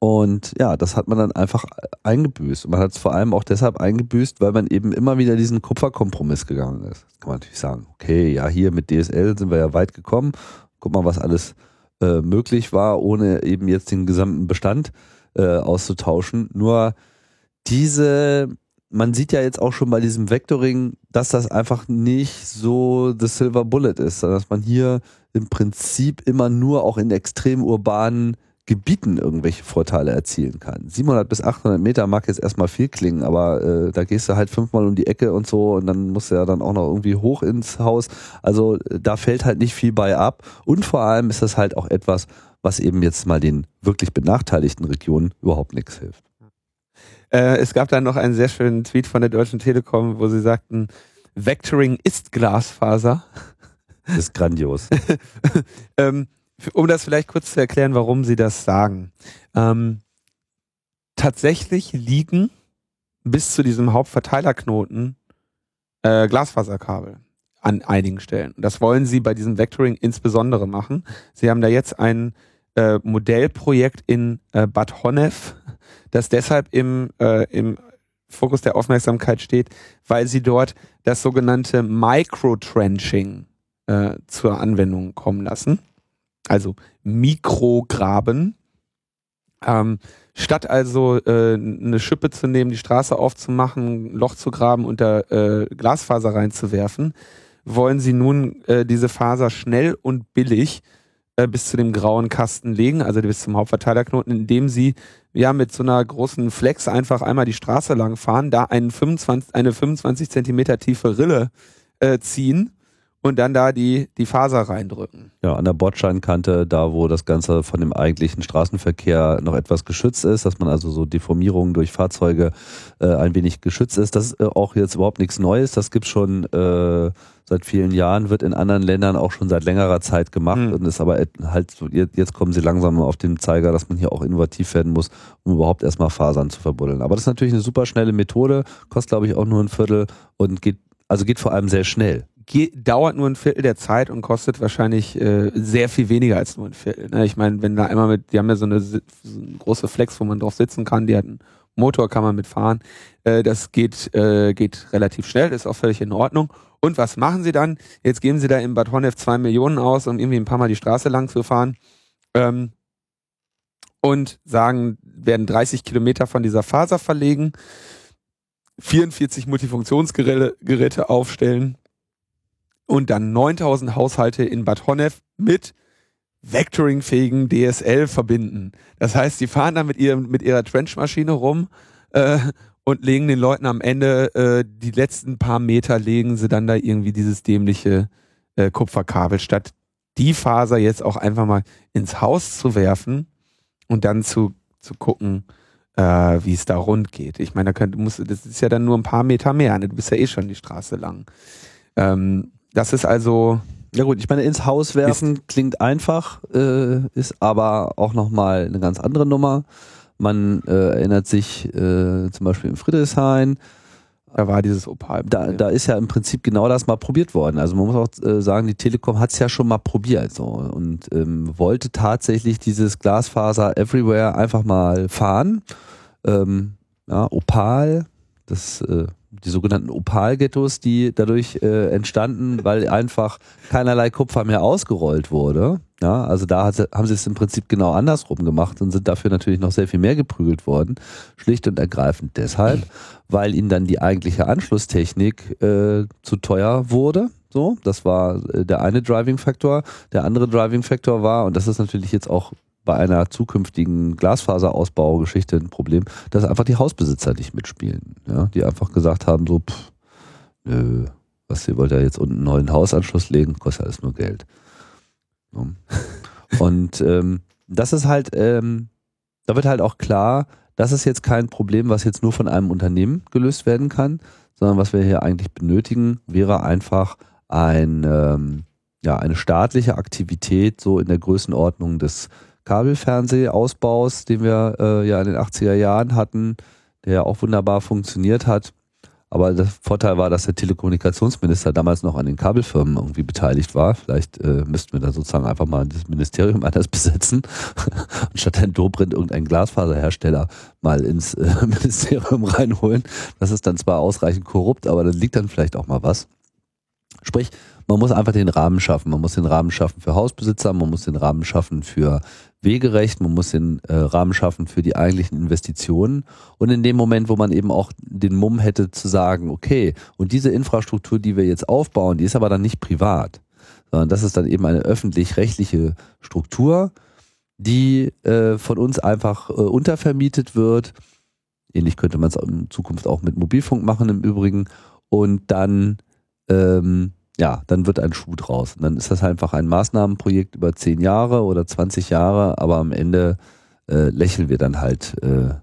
Und ja, das hat man dann einfach eingebüßt. Und man hat es vor allem auch deshalb eingebüßt, weil man eben immer wieder diesen Kupferkompromiss gegangen ist. Das kann man natürlich sagen, okay, ja, hier mit DSL sind wir ja weit gekommen. Guck mal, was alles äh, möglich war, ohne eben jetzt den gesamten Bestand äh, auszutauschen. Nur diese, man sieht ja jetzt auch schon bei diesem Vectoring, dass das einfach nicht so the Silver Bullet ist, sondern dass man hier im Prinzip immer nur auch in extrem urbanen Gebieten irgendwelche Vorteile erzielen kann. 700 bis 800 Meter mag jetzt erstmal viel klingen, aber äh, da gehst du halt fünfmal um die Ecke und so und dann musst du ja dann auch noch irgendwie hoch ins Haus. Also äh, da fällt halt nicht viel bei ab und vor allem ist das halt auch etwas, was eben jetzt mal den wirklich benachteiligten Regionen überhaupt nichts hilft. Äh, es gab dann noch einen sehr schönen Tweet von der Deutschen Telekom, wo sie sagten, Vectoring ist Glasfaser. Das ist grandios. [laughs] ähm, um das vielleicht kurz zu erklären, warum Sie das sagen. Ähm, tatsächlich liegen bis zu diesem Hauptverteilerknoten äh, Glasfaserkabel an einigen Stellen. Das wollen Sie bei diesem Vectoring insbesondere machen. Sie haben da jetzt ein äh, Modellprojekt in äh, Bad Honnef, das deshalb im, äh, im Fokus der Aufmerksamkeit steht, weil Sie dort das sogenannte Microtrenching äh, zur Anwendung kommen lassen also Mikrograben. Ähm, statt also äh, eine Schippe zu nehmen, die Straße aufzumachen, ein Loch zu graben und da äh, Glasfaser reinzuwerfen, wollen sie nun äh, diese Faser schnell und billig äh, bis zu dem grauen Kasten legen, also bis zum Hauptverteilerknoten, indem sie ja mit so einer großen Flex einfach einmal die Straße lang fahren, da einen 25, eine 25 Zentimeter tiefe Rille äh, ziehen und dann da die, die Faser reindrücken. Ja, an der Bordscheinkante, da wo das Ganze von dem eigentlichen Straßenverkehr noch etwas geschützt ist, dass man also so Deformierungen durch Fahrzeuge äh, ein wenig geschützt ist. Das ist äh, auch jetzt überhaupt nichts Neues. Das gibt schon äh, seit vielen Jahren, wird in anderen Ländern auch schon seit längerer Zeit gemacht mhm. und ist aber halt jetzt kommen sie langsam auf den Zeiger, dass man hier auch innovativ werden muss, um überhaupt erstmal Fasern zu verbuddeln. Aber das ist natürlich eine super schnelle Methode, kostet glaube ich auch nur ein Viertel und geht also geht vor allem sehr schnell dauert nur ein Viertel der Zeit und kostet wahrscheinlich äh, sehr viel weniger als nur ein Viertel. Ne? Ich meine, wenn da einmal mit, die haben ja so eine, so eine, große Flex, wo man drauf sitzen kann, die hat einen Motor, kann man mitfahren. Äh, das geht, äh, geht relativ schnell, ist auch völlig in Ordnung. Und was machen sie dann? Jetzt geben sie da im Bad Honnef zwei Millionen aus, um irgendwie ein paar Mal die Straße lang zu fahren. Ähm, und sagen, werden 30 Kilometer von dieser Faser verlegen, 44 Multifunktionsgeräte aufstellen und dann 9000 Haushalte in Bad Honnef mit Vectoring-fähigen DSL verbinden. Das heißt, sie fahren dann mit, ihrem, mit ihrer Trenchmaschine rum äh, und legen den Leuten am Ende äh, die letzten paar Meter legen sie dann da irgendwie dieses dämliche äh, Kupferkabel, statt die Faser jetzt auch einfach mal ins Haus zu werfen und dann zu, zu gucken, äh, wie es da rund geht. Ich meine, da könnt, musst, das ist ja dann nur ein paar Meter mehr, ne? du bist ja eh schon die Straße lang. Ähm, das ist also. Ja gut, ich meine, ins Haus werfen klingt einfach, äh, ist aber auch nochmal eine ganz andere Nummer. Man äh, erinnert sich äh, zum Beispiel in Friedrichshain, da war dieses Opal. Da, da ist ja im Prinzip genau das mal probiert worden. Also man muss auch äh, sagen, die Telekom hat es ja schon mal probiert so und ähm, wollte tatsächlich dieses Glasfaser Everywhere einfach mal fahren. Ähm, ja, Opal, das äh, die sogenannten Opal-Ghettos, die dadurch äh, entstanden, weil einfach keinerlei Kupfer mehr ausgerollt wurde. Ja, also da hat, haben sie es im Prinzip genau andersrum gemacht und sind dafür natürlich noch sehr viel mehr geprügelt worden. Schlicht und ergreifend deshalb, weil ihnen dann die eigentliche Anschlusstechnik äh, zu teuer wurde. So, das war äh, der eine Driving Factor. Der andere Driving Factor war, und das ist natürlich jetzt auch bei einer zukünftigen Glasfaserausbaugeschichte ein Problem, dass einfach die Hausbesitzer nicht mitspielen. Ja? Die einfach gesagt haben, so, pff, nö, was, ihr wollt ja jetzt unten einen neuen Hausanschluss legen, kostet alles nur Geld. Ja. [laughs] Und ähm, das ist halt, ähm, da wird halt auch klar, das ist jetzt kein Problem, was jetzt nur von einem Unternehmen gelöst werden kann, sondern was wir hier eigentlich benötigen, wäre einfach ein, ähm, ja, eine staatliche Aktivität so in der Größenordnung des Kabelfernsehausbaus, den wir äh, ja in den 80er Jahren hatten, der ja auch wunderbar funktioniert hat. Aber der Vorteil war, dass der Telekommunikationsminister damals noch an den Kabelfirmen irgendwie beteiligt war. Vielleicht äh, müssten wir da sozusagen einfach mal das Ministerium [laughs] anders besetzen und statt Herrn Dobrindt irgendeinen Glasfaserhersteller mal ins äh, [laughs] Ministerium reinholen. Das ist dann zwar ausreichend korrupt, aber dann liegt dann vielleicht auch mal was. Sprich, man muss einfach den Rahmen schaffen. Man muss den Rahmen schaffen für Hausbesitzer, man muss den Rahmen schaffen für Wegerecht, man muss den äh, Rahmen schaffen für die eigentlichen Investitionen. Und in dem Moment, wo man eben auch den Mumm hätte zu sagen, okay, und diese Infrastruktur, die wir jetzt aufbauen, die ist aber dann nicht privat, sondern das ist dann eben eine öffentlich-rechtliche Struktur, die äh, von uns einfach äh, untervermietet wird. Ähnlich könnte man es in Zukunft auch mit Mobilfunk machen im Übrigen. Und dann ähm, ja, dann wird ein Schuh draus. Und dann ist das einfach ein Maßnahmenprojekt über zehn Jahre oder 20 Jahre, aber am Ende äh, lächeln wir dann halt äh,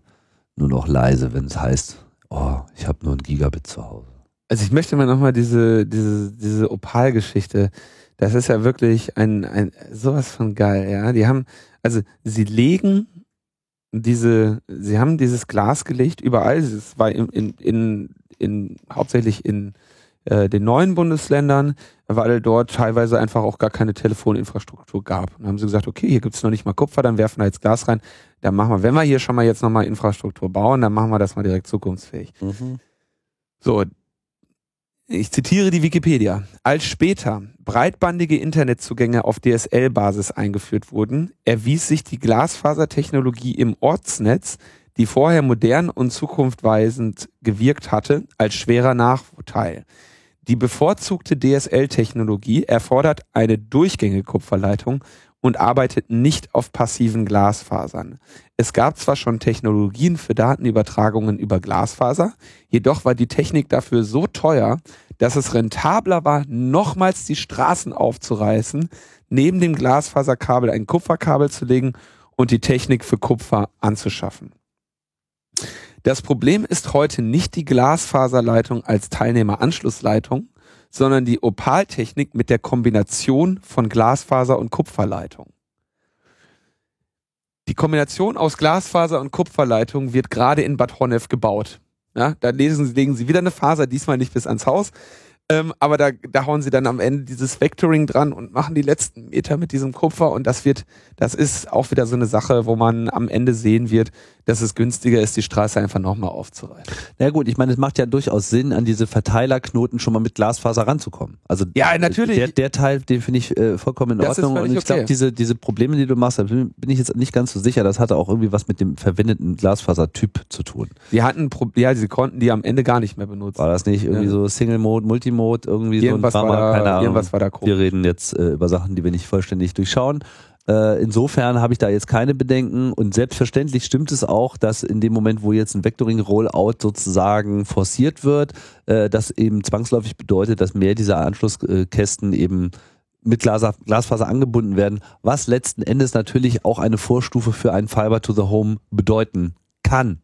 nur noch leise, wenn es heißt, oh, ich habe nur ein Gigabit zu Hause. Also ich möchte mal nochmal diese, diese, diese Opal-Geschichte, das ist ja wirklich ein, ein sowas von geil, ja. Die haben, also sie legen diese, sie haben dieses Glas gelegt überall, es war in, in, in, in hauptsächlich in äh, den neuen Bundesländern, weil dort teilweise einfach auch gar keine Telefoninfrastruktur gab. Und dann haben sie gesagt, okay, hier gibt's noch nicht mal Kupfer, dann werfen wir jetzt Gas rein. Dann machen wir, wenn wir hier schon mal jetzt nochmal Infrastruktur bauen, dann machen wir das mal direkt zukunftsfähig. Mhm. So, ich zitiere die Wikipedia. Als später breitbandige Internetzugänge auf DSL-Basis eingeführt wurden, erwies sich die Glasfasertechnologie im Ortsnetz, die vorher modern und zukunftweisend gewirkt hatte, als schwerer Nachteil. Die bevorzugte DSL-Technologie erfordert eine durchgängige Kupferleitung und arbeitet nicht auf passiven Glasfasern. Es gab zwar schon Technologien für Datenübertragungen über Glasfaser, jedoch war die Technik dafür so teuer, dass es rentabler war, nochmals die Straßen aufzureißen, neben dem Glasfaserkabel ein Kupferkabel zu legen und die Technik für Kupfer anzuschaffen. Das Problem ist heute nicht die Glasfaserleitung als Teilnehmeranschlussleitung, sondern die Opaltechnik mit der Kombination von Glasfaser und Kupferleitung. Die Kombination aus Glasfaser und Kupferleitung wird gerade in Bad Honnef gebaut. Ja, da lesen, legen sie wieder eine Faser, diesmal nicht bis ans Haus, ähm, aber da, da hauen sie dann am Ende dieses Vectoring dran und machen die letzten Meter mit diesem Kupfer und das wird, das ist auch wieder so eine Sache, wo man am Ende sehen wird, dass es günstiger ist, die Straße einfach nochmal aufzureißen. Na gut, ich meine, es macht ja durchaus Sinn, an diese Verteilerknoten schon mal mit Glasfaser ranzukommen. Also ja, natürlich. Der, der Teil, den finde ich äh, vollkommen in das Ordnung. Und ich glaube, okay. diese, diese Probleme, die du machst, da bin ich jetzt nicht ganz so sicher, das hatte auch irgendwie was mit dem verwendeten Glasfasertyp zu tun. Die hatten, ja, sie konnten die am Ende gar nicht mehr benutzen. War das nicht irgendwie ja. so Single Mode, Multi Mode, irgendwie irgendwas so ein Drama, war da, keine Ahnung. Irgendwas war da komisch. Wir reden jetzt äh, über Sachen, die wir nicht vollständig durchschauen. Äh, insofern habe ich da jetzt keine Bedenken und selbstverständlich stimmt es auch, dass in dem Moment, wo jetzt ein Vectoring-Rollout sozusagen forciert wird, äh, das eben zwangsläufig bedeutet, dass mehr dieser Anschlusskästen eben mit Glasfaser angebunden werden, was letzten Endes natürlich auch eine Vorstufe für ein Fiber to the Home bedeuten kann.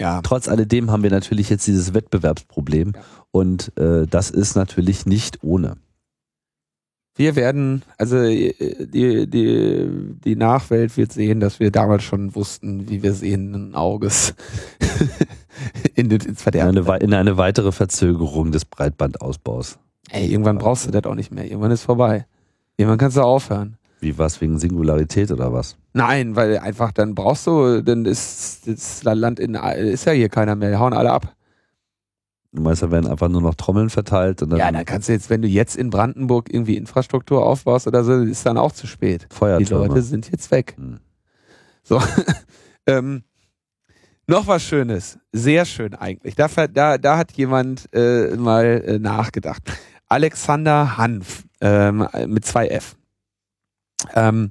Ja. Trotz alledem haben wir natürlich jetzt dieses Wettbewerbsproblem ja. und äh, das ist natürlich nicht ohne. Wir werden, also äh, die, die, die Nachwelt wird sehen, dass wir damals schon wussten, wie wir sehenden Auges [laughs] in, ins Verderben. In eine, in eine weitere Verzögerung des Breitbandausbaus. Ey, irgendwann brauchst du das auch nicht mehr. Irgendwann ist vorbei. Irgendwann kannst du aufhören. Wie was, wegen Singularität oder was? Nein, weil einfach dann brauchst du, dann ist das Land in, ist ja hier keiner mehr, die hauen alle ab. Du meinst, da werden einfach nur noch Trommeln verteilt und dann. Ja, dann kannst du jetzt, wenn du jetzt in Brandenburg irgendwie Infrastruktur aufbaust oder so, ist dann auch zu spät. Feuertürme. Die Leute sind jetzt weg. Hm. So. [laughs] ähm, noch was Schönes, sehr schön eigentlich. Da, da, da hat jemand äh, mal äh, nachgedacht. Alexander Hanf ähm, mit zwei F. Ähm,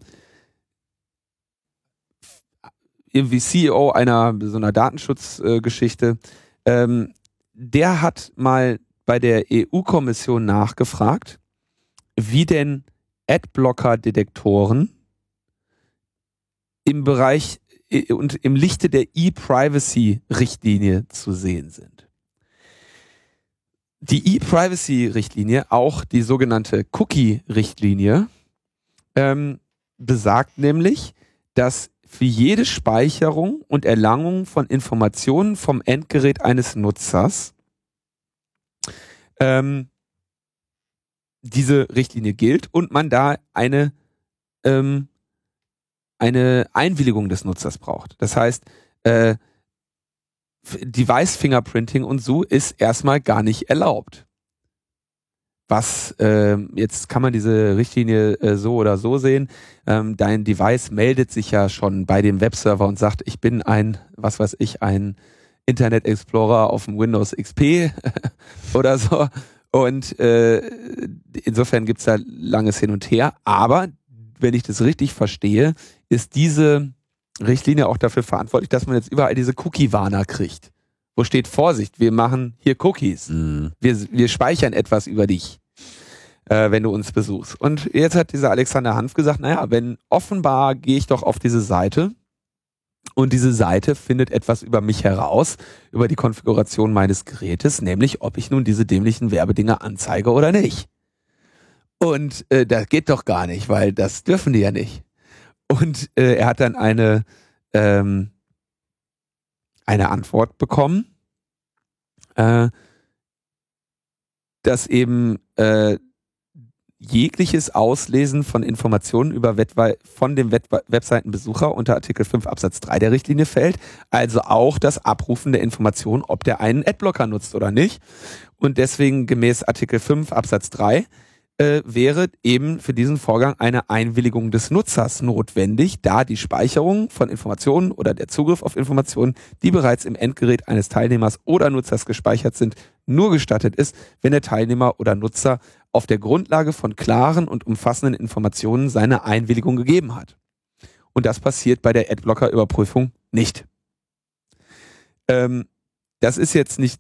irgendwie CEO einer so einer Datenschutzgeschichte, äh, ähm, der hat mal bei der EU-Kommission nachgefragt, wie denn Adblocker-Detektoren im Bereich äh, und im Lichte der E-Privacy-Richtlinie zu sehen sind. Die E-Privacy-Richtlinie, auch die sogenannte Cookie-Richtlinie, ähm, besagt nämlich, dass für jede Speicherung und Erlangung von Informationen vom Endgerät eines Nutzers ähm, diese Richtlinie gilt und man da eine, ähm, eine Einwilligung des Nutzers braucht. Das heißt, äh, Device Fingerprinting und so ist erstmal gar nicht erlaubt. Was äh, jetzt kann man diese Richtlinie äh, so oder so sehen. Ähm, dein Device meldet sich ja schon bei dem Webserver und sagt, ich bin ein, was weiß ich, ein Internet Explorer auf dem Windows XP [laughs] oder so. Und äh, insofern gibt's da langes Hin und Her. Aber wenn ich das richtig verstehe, ist diese Richtlinie auch dafür verantwortlich, dass man jetzt überall diese Cookie-Warner kriegt. Wo steht Vorsicht, wir machen hier Cookies. Mhm. Wir, wir speichern etwas über dich, äh, wenn du uns besuchst. Und jetzt hat dieser Alexander Hanf gesagt, naja, wenn offenbar gehe ich doch auf diese Seite und diese Seite findet etwas über mich heraus, über die Konfiguration meines Gerätes, nämlich ob ich nun diese dämlichen Werbedinger anzeige oder nicht. Und äh, das geht doch gar nicht, weil das dürfen die ja nicht. Und äh, er hat dann eine, ähm, eine Antwort bekommen, äh, dass eben äh, jegliches Auslesen von Informationen über Wetwe von dem Webseitenbesucher unter Artikel 5 Absatz 3 der Richtlinie fällt. Also auch das Abrufen der Informationen, ob der einen Adblocker nutzt oder nicht. Und deswegen gemäß Artikel 5 Absatz 3 äh, wäre eben für diesen Vorgang eine Einwilligung des Nutzers notwendig, da die Speicherung von Informationen oder der Zugriff auf Informationen, die bereits im Endgerät eines Teilnehmers oder Nutzers gespeichert sind, nur gestattet ist, wenn der Teilnehmer oder Nutzer auf der Grundlage von klaren und umfassenden Informationen seine Einwilligung gegeben hat. Und das passiert bei der Adblocker-Überprüfung nicht. Ähm, das ist jetzt nicht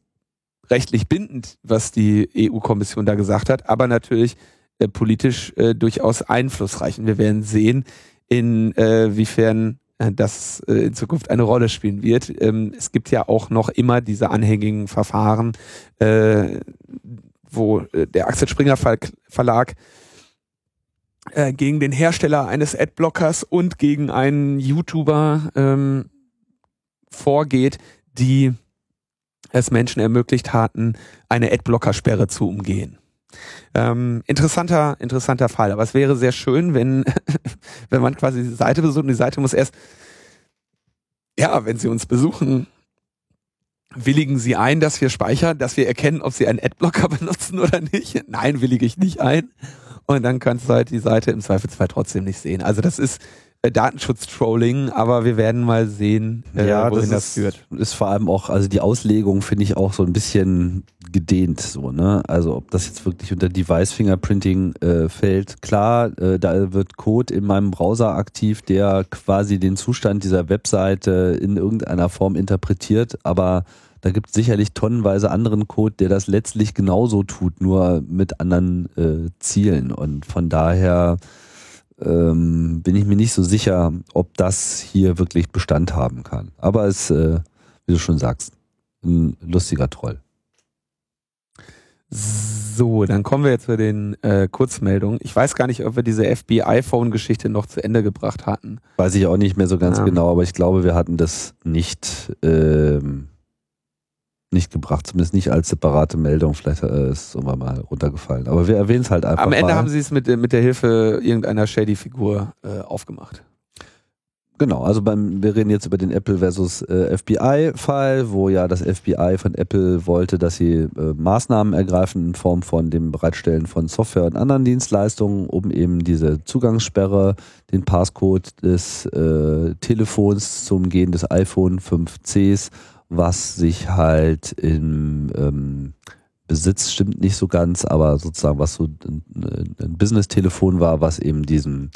rechtlich bindend, was die EU-Kommission da gesagt hat, aber natürlich äh, politisch äh, durchaus einflussreich. Und wir werden sehen, inwiefern äh, das äh, in Zukunft eine Rolle spielen wird. Ähm, es gibt ja auch noch immer diese anhängigen Verfahren, äh, wo äh, der Axel Springer Verlag äh, gegen den Hersteller eines Adblockers und gegen einen YouTuber ähm, vorgeht, die es Menschen ermöglicht hatten, eine Adblocker-Sperre zu umgehen. Ähm, interessanter, interessanter Fall. Aber es wäre sehr schön, wenn, [laughs] wenn man quasi die Seite besucht und die Seite muss erst, ja, wenn Sie uns besuchen, willigen Sie ein, dass wir speichern, dass wir erkennen, ob Sie einen Adblocker [laughs] benutzen oder nicht? Nein, willige ich nicht ein. Und dann kannst du halt die Seite im Zweifelsfall trotzdem nicht sehen. Also das ist Datenschutz-Trolling, aber wir werden mal sehen, äh, ja, wohin das, das, führt. Ist vor allem auch, also die Auslegung finde ich auch so ein bisschen gedehnt, so, ne? Also ob das jetzt wirklich unter Device Fingerprinting äh, fällt, klar, äh, da wird Code in meinem Browser aktiv, der quasi den Zustand dieser Webseite in irgendeiner Form interpretiert, aber da gibt es sicherlich tonnenweise anderen Code, der das letztlich genauso tut, nur mit anderen äh, Zielen. Und von daher ähm, bin ich mir nicht so sicher, ob das hier wirklich Bestand haben kann. Aber es, äh, wie du schon sagst, ein lustiger Troll. So, dann kommen wir jetzt zu den äh, Kurzmeldungen. Ich weiß gar nicht, ob wir diese FBI-Phone-Geschichte noch zu Ende gebracht hatten. Weiß ich auch nicht mehr so ganz Ja. genau, aber ich glaube, wir hatten das nicht, ähm, nicht gebracht, zumindest nicht als separate Meldung. Vielleicht äh, ist es irgendwann mal runtergefallen. Aber wir erwähnen es halt einfach Am Ende mal. haben sie es mit, mit der Hilfe irgendeiner Shady-Figur äh, aufgemacht. Genau, also beim, wir reden jetzt über den Apple versus äh, FBI-Fall, wo ja das FBI von Apple wollte, dass sie äh, Maßnahmen ergreifen in Form von dem Bereitstellen von Software und anderen Dienstleistungen, um eben diese Zugangssperre, den Passcode des äh, Telefons zum Umgehen des iPhone 5Cs, was sich halt im ähm, Besitz stimmt nicht so ganz, aber sozusagen was so ein, ein Business-Telefon war, was eben diesem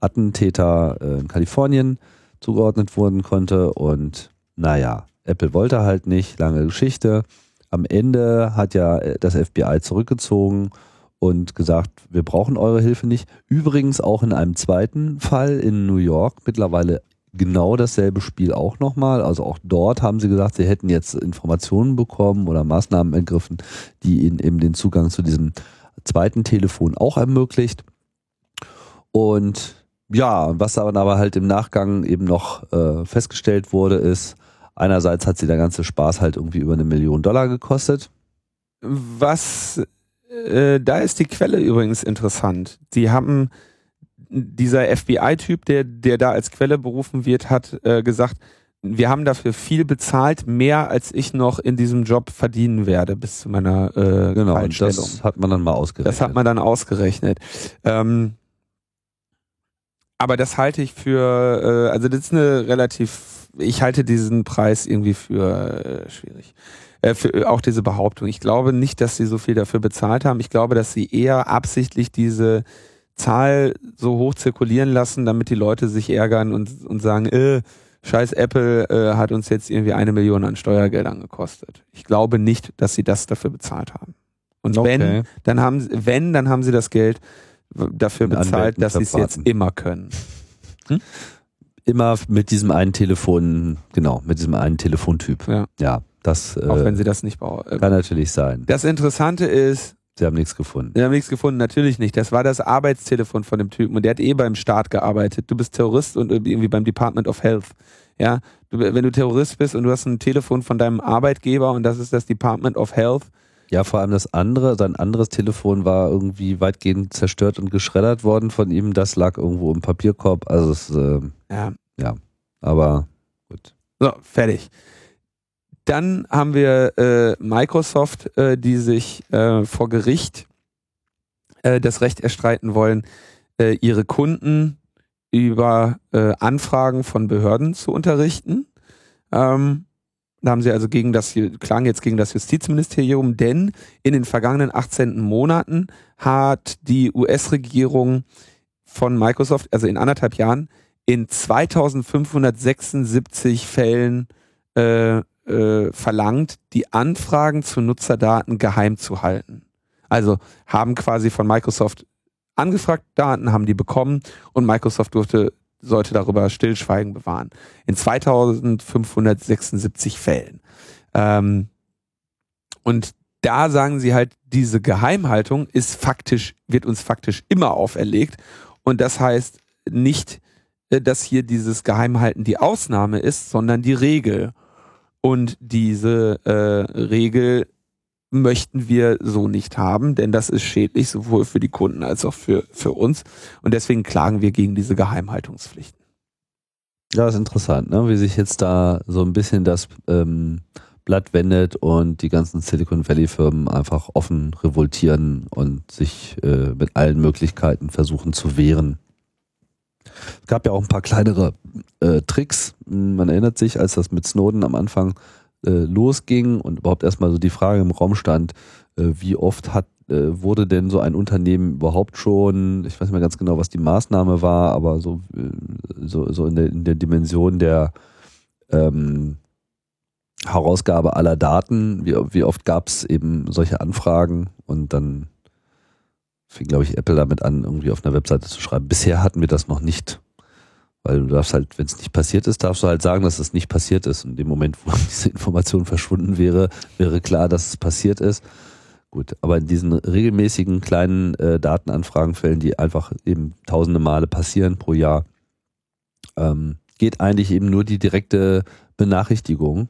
Attentäter äh, in Kalifornien zugeordnet wurden konnte. Und naja, Apple wollte halt nicht, lange Geschichte. Am Ende hat ja äh, das FBI zurückgezogen und gesagt, wir brauchen eure Hilfe nicht. Übrigens auch in einem zweiten Fall in New York, mittlerweile genau dasselbe Spiel auch nochmal. Also auch dort haben sie gesagt, sie hätten jetzt Informationen bekommen oder Maßnahmen ergriffen, die ihnen eben den Zugang zu diesem zweiten Telefon auch ermöglicht. Und ja, was aber, aber halt im Nachgang eben noch äh, festgestellt wurde, ist, einerseits hat sie der ganze Spaß halt irgendwie über eine Million Dollar gekostet. Was, äh, da ist die Quelle übrigens interessant. Die haben, dieser FBI-Typ, der, der da als Quelle berufen wird, hat äh, gesagt, wir haben dafür viel bezahlt, mehr als ich noch in diesem Job verdienen werde bis zu meiner äh, Genau, und das hat man dann mal ausgerechnet. Das hat man dann ausgerechnet. Ähm, aber das halte ich für, äh, also das ist eine relativ, ich halte diesen Preis irgendwie für äh, schwierig. Äh, für auch diese Behauptung. Ich glaube nicht, dass sie so viel dafür bezahlt haben. Ich glaube, dass sie eher absichtlich diese Zahl so hoch zirkulieren lassen, damit die Leute sich ärgern und, und sagen, äh, scheiß Apple äh, hat uns jetzt irgendwie eine Million an Steuergeldern gekostet. Ich glaube nicht, dass sie das dafür bezahlt haben. Und Okay. wenn, dann haben sie, wenn, dann haben sie das Geld dafür Mit bezahlt, Anwälten dass sie es jetzt immer können. Immer mit diesem einen Telefon, genau, mit diesem einen Telefontyp. Ja. Ja, das Auch äh, wenn sie das nicht bauen. kann natürlich sein. Das Interessante ist, Sie haben nichts gefunden. wir haben nichts gefunden, natürlich nicht. Das war das Arbeitstelefon von dem Typen und der hat eh beim Staat gearbeitet. Du bist Terrorist und irgendwie beim Department of Health. Ja, du, wenn du Terrorist bist und du hast ein Telefon von deinem Arbeitgeber und das ist das Department of Health, Ja, vor allem das andere, sein anderes Telefon war irgendwie weitgehend zerstört und geschreddert worden von ihm. Das lag irgendwo im Papierkorb. Also es, äh, ja, aber gut. So, fertig. Dann haben wir äh, Microsoft, äh, die sich äh, vor Gericht äh, das Recht erstreiten wollen, äh, ihre Kunden über äh, Anfragen von Behörden zu unterrichten. Ähm, da haben sie also gegen das, klagen jetzt gegen das Justizministerium, denn in den vergangenen 18 Monaten hat die US-Regierung von Microsoft, also in anderthalb Jahren, in 2576 Fällen äh, äh, verlangt, die Anfragen zu Nutzerdaten geheim zu halten. Also haben quasi von Microsoft angefragt Daten, haben die bekommen und Microsoft durfte, sollte darüber Stillschweigen bewahren. In 2576 Fällen. Ähm, und da sagen sie halt, diese Geheimhaltung ist faktisch, wird uns faktisch immer auferlegt. Und das heißt nicht, äh, dass hier dieses Geheimhalten die Ausnahme ist, sondern die Regel. Und diese äh, Regel möchten wir so nicht haben, denn das ist schädlich sowohl für die Kunden als auch für, für uns. Und deswegen klagen wir gegen diese Geheimhaltungspflichten. Ja, ist interessant, ne? wie sich jetzt da so ein bisschen das ähm, Blatt wendet und die ganzen Silicon Valley Firmen einfach offen revoltieren und sich äh, mit allen Möglichkeiten versuchen zu wehren. Es gab ja auch ein paar kleinere äh, Tricks. Man erinnert sich, als das mit Snowden am Anfang äh, losging und überhaupt erstmal so die Frage im Raum stand, äh, wie oft hat äh, wurde denn so ein Unternehmen überhaupt schon, ich weiß nicht mehr ganz genau, was die Maßnahme war, aber so, äh, so, so in, der, in der Dimension der ähm, Herausgabe aller Daten, wie, wie oft gab es eben solche Anfragen und dann fing, glaube ich, Apple damit an, irgendwie auf einer Webseite zu schreiben. Bisher hatten wir das noch nicht. Weil du darfst halt, wenn es nicht passiert ist, darfst du halt sagen, dass es nicht passiert ist. Und in dem Moment, wo [laughs] diese Information verschwunden wäre, wäre klar, dass es passiert ist. Gut, aber in diesen regelmäßigen kleinen äh, Datenanfragenfällen, die einfach eben tausende Male passieren pro Jahr, ähm, geht eigentlich eben nur die direkte Benachrichtigung,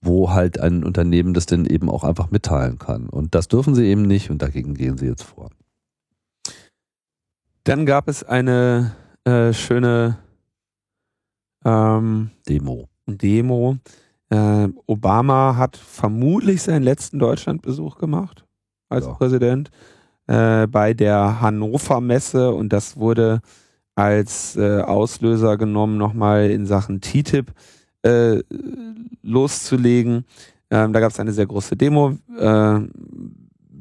wo halt ein Unternehmen das dann eben auch einfach mitteilen kann. Und das dürfen sie eben nicht und dagegen gehen sie jetzt vor. Dann gab es eine äh, schöne ähm, Demo. Demo. Äh, Obama hat vermutlich seinen letzten Deutschlandbesuch gemacht als Ja. Präsident äh, bei der Hannover Messe und das wurde als äh, Auslöser genommen, nochmal in Sachen TTIP äh, loszulegen. Ähm, da gab es eine sehr große Demo. Äh,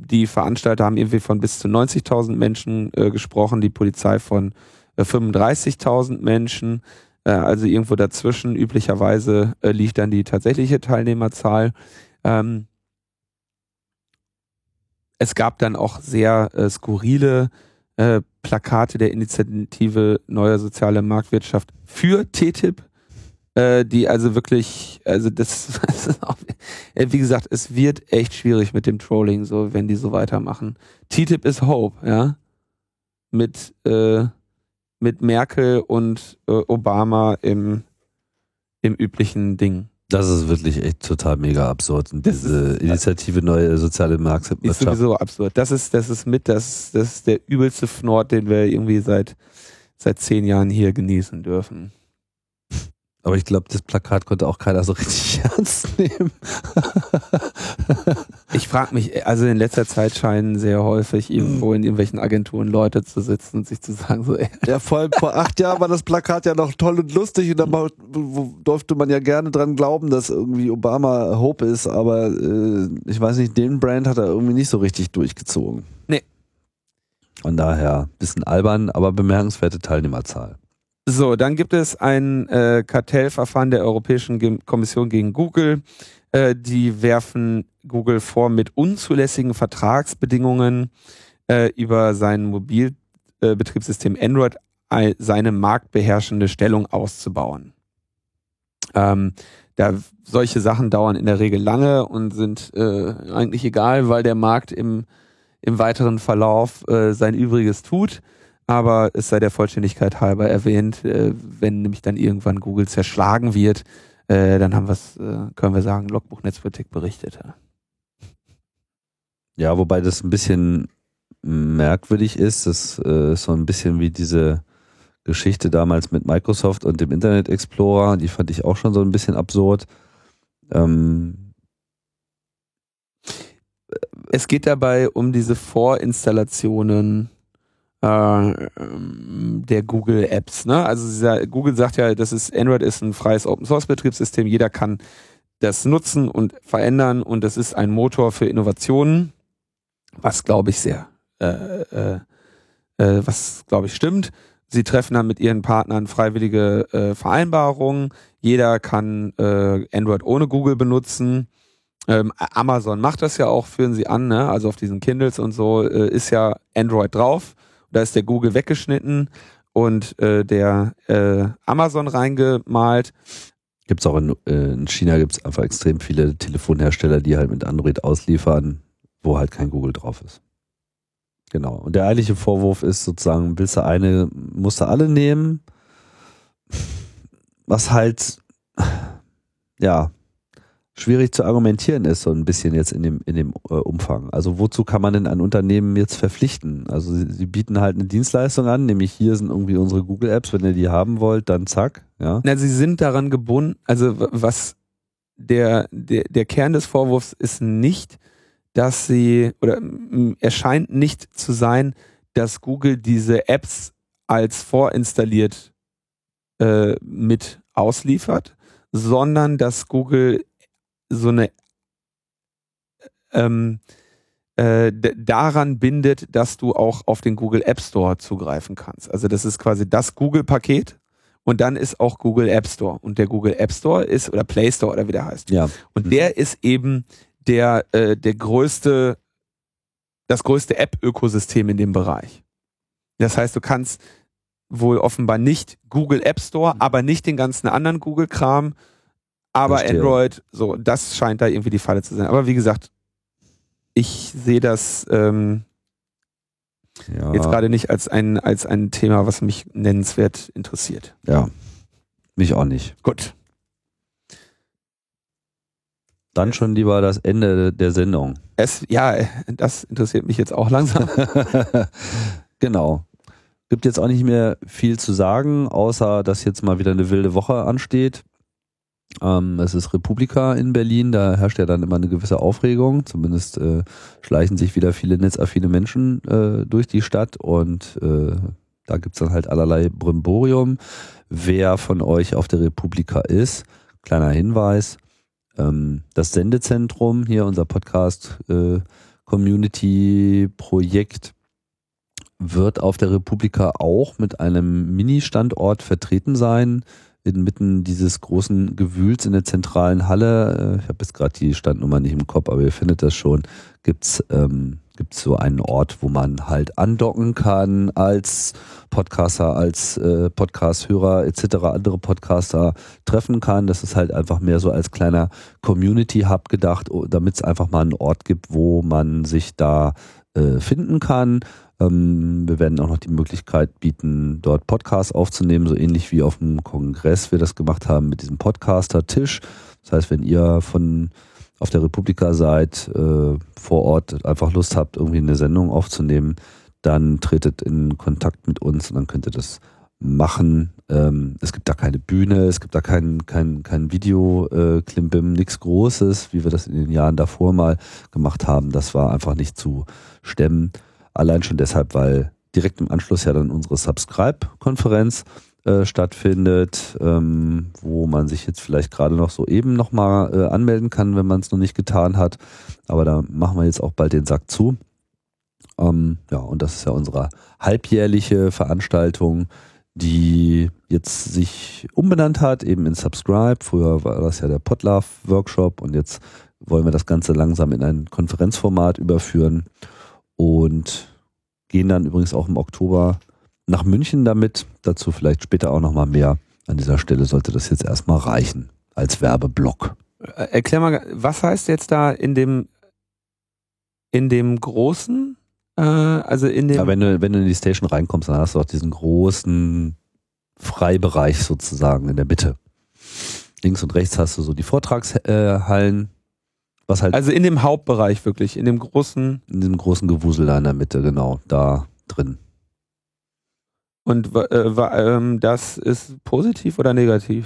die Veranstalter haben irgendwie von bis zu 90.000 Menschen äh, gesprochen, die Polizei von äh, 35.000 Menschen. Äh, also irgendwo dazwischen. Üblicherweise äh, liegt dann die tatsächliche Teilnehmerzahl. Ähm, es gab dann auch sehr äh, skurrile äh, Plakate der Initiative Neue Soziale Marktwirtschaft für TTIP, äh, die also wirklich, also [laughs] das, ist auch, äh, wie gesagt, es wird echt schwierig mit dem Trolling, so wenn die so weitermachen. TTIP is Hope, ja, mit äh, mit Merkel und äh, Obama im im üblichen Ding. Das ist wirklich echt total mega absurd. Und diese Initiative Neue Soziale Marktwirtschaft. Ist sowieso absurd. Das ist, das ist mit, das, das ist der übelste Fnord, den wir irgendwie seit, seit zehn Jahren hier genießen dürfen. Aber ich glaube, das Plakat konnte auch keiner so richtig [laughs] ernst nehmen. ich frage mich, also in letzter Zeit scheinen sehr häufig irgendwo in irgendwelchen Agenturen Leute zu sitzen und sich zu sagen, so, ey. Ja, vor, vor acht Jahren war das Plakat ja noch toll und lustig und da durfte man ja gerne dran glauben, dass irgendwie Obama Hope ist, aber äh, ich weiß nicht, den Brand hat er irgendwie nicht so richtig durchgezogen. Nee. Von daher, bisschen albern, aber bemerkenswerte Teilnehmerzahl. So, dann gibt es ein äh, Kartellverfahren der Europäischen Ge Kommission gegen Google. Äh, die werfen Google vor, mit unzulässigen Vertragsbedingungen äh, über sein Mobilbetriebssystem Android seine marktbeherrschende Stellung auszubauen. Ähm, da solche Sachen dauern in der Regel lange und sind äh, eigentlich egal, weil der Markt im, im weiteren Verlauf äh, sein Übriges tut aber es sei der Vollständigkeit halber erwähnt, äh, wenn nämlich dann irgendwann Google zerschlagen wird, äh, dann haben wir's, äh, können wir sagen, Logbuch Netzpolitik berichtet. Ja, wobei das ein bisschen merkwürdig ist, das äh, ist so ein bisschen wie diese Geschichte damals mit Microsoft und dem Internet Explorer, die fand ich auch schon so ein bisschen absurd. Ähm, es geht dabei um diese Vorinstallationen der Google Apps. Ne? Also dieser, Google sagt ja, das ist Android ist ein freies Open Source Betriebssystem. Jeder kann das nutzen und verändern und das ist ein Motor für Innovationen, was glaube ich sehr, äh, äh, äh, was glaube ich stimmt. Sie treffen dann mit ihren Partnern freiwillige äh, Vereinbarungen. Jeder kann äh, Android ohne Google benutzen. Ähm, Amazon macht das ja auch, führen sie an, ne? also auf diesen Kindles und so äh, ist ja Android drauf. Da ist der Google weggeschnitten und äh, der äh, Amazon reingemalt. Gibt es auch in, äh, in China gibt es einfach extrem viele Telefonhersteller, die halt mit Android ausliefern, wo halt kein Google drauf ist. Genau. Und der eigentliche Vorwurf ist sozusagen, willst du eine, musst du alle nehmen, was halt, ja, schwierig zu argumentieren ist, so ein bisschen jetzt in dem, in dem äh, Umfang. Also wozu kann man denn ein Unternehmen jetzt verpflichten? Also sie, sie, bieten halt eine Dienstleistung an, nämlich hier sind irgendwie unsere Google Apps, wenn ihr die haben wollt, dann zack, ja. Na, sie sind daran gebunden, also was der, der, der Kern des Vorwurfs ist nicht, dass sie, oder erscheint nicht zu sein, dass Google diese Apps als vorinstalliert äh, mit ausliefert, sondern dass Google so eine ähm, äh, daran bindet, dass du auch auf den Google App Store zugreifen kannst. Also das ist quasi das Google-Paket und dann ist auch Google App Store. Und der Google App Store ist, oder Play Store oder wie der heißt. Ja. Und mhm. der ist eben der, äh, der größte, das größte App-Ökosystem in dem Bereich. Das heißt, du kannst wohl offenbar nicht Google App Store, mhm. aber nicht den ganzen anderen Google-Kram, aber Verstehe. Android, so, das scheint da irgendwie die Falle zu sein. Aber wie gesagt, ich sehe das ähm, ja. jetzt gerade nicht als ein, als ein Thema, was mich nennenswert interessiert. Ja, mich auch nicht. Gut. Dann schon lieber das Ende der Sendung. Es, ja, das interessiert mich jetzt auch langsam. [laughs] genau. Gibt jetzt auch nicht mehr viel zu sagen, außer dass jetzt mal wieder eine wilde Woche ansteht. Ähm, es ist Republika in Berlin, da herrscht ja dann immer eine gewisse Aufregung. Zumindest äh, schleichen sich wieder viele netzaffine Menschen äh, durch die Stadt und äh, da gibt's dann halt allerlei Brimborium. Wer von euch auf der Republika ist, kleiner Hinweis, ähm, das Sendezentrum, hier unser Podcast äh, Community Projekt, wird auf der Republika auch mit einem Mini-Standort vertreten sein inmitten dieses großen Gewühls in der zentralen Halle, äh, ich habe jetzt gerade die Standnummer nicht im Kopf, aber ihr findet das schon, gibt's ähm, gibt es so einen Ort, wo man halt andocken kann als Podcaster, als äh, Podcast-Hörer etc. andere Podcaster treffen kann. Das ist halt einfach mehr so als kleiner Community-Hub gedacht, damit es einfach mal einen Ort gibt, wo man sich da äh, finden kann. Ähm, wir werden auch noch die Möglichkeit bieten, dort Podcasts aufzunehmen, so ähnlich wie auf dem Kongress wir das gemacht haben mit diesem Podcaster-Tisch. Das heißt, wenn ihr von auf der Republika seid, äh, vor Ort einfach Lust habt, irgendwie eine Sendung aufzunehmen, dann tretet in Kontakt mit uns und dann könnt ihr das machen. Ähm, es gibt da keine Bühne, es gibt da kein, kein, kein Video-Klimbim, äh, nichts Großes, wie wir das in den Jahren davor mal gemacht haben. Das war einfach nicht zu stemmen. Allein schon deshalb, weil direkt im Anschluss ja dann unsere Subscribe-Konferenz äh, stattfindet, ähm, wo man sich jetzt vielleicht gerade noch so eben nochmal äh, anmelden kann, wenn man es noch nicht getan hat. Aber da machen wir jetzt auch bald den Sack zu. Ähm, ja, und das ist ja unsere halbjährliche Veranstaltung, die jetzt sich umbenannt hat, eben in Subscribe. Früher war das ja der Podlove Workshop und jetzt wollen wir das Ganze langsam in ein Konferenzformat überführen und gehen dann übrigens auch im Oktober nach München damit. Dazu vielleicht später auch nochmal mehr. An dieser Stelle sollte das jetzt erstmal reichen als Werbeblock. Äh, erklär mal, was heißt jetzt da in dem in dem großen, äh, also in dem. Ja, wenn du, wenn du in die Station reinkommst, dann hast du auch diesen großen Freibereich sozusagen in der Mitte. Links und rechts hast du so die Vortragshallen, was halt. Also in dem Hauptbereich wirklich, in dem großen. In dem großen Gewusel da in der Mitte, genau, da drin. Und äh, ähm, das ist positiv oder negativ?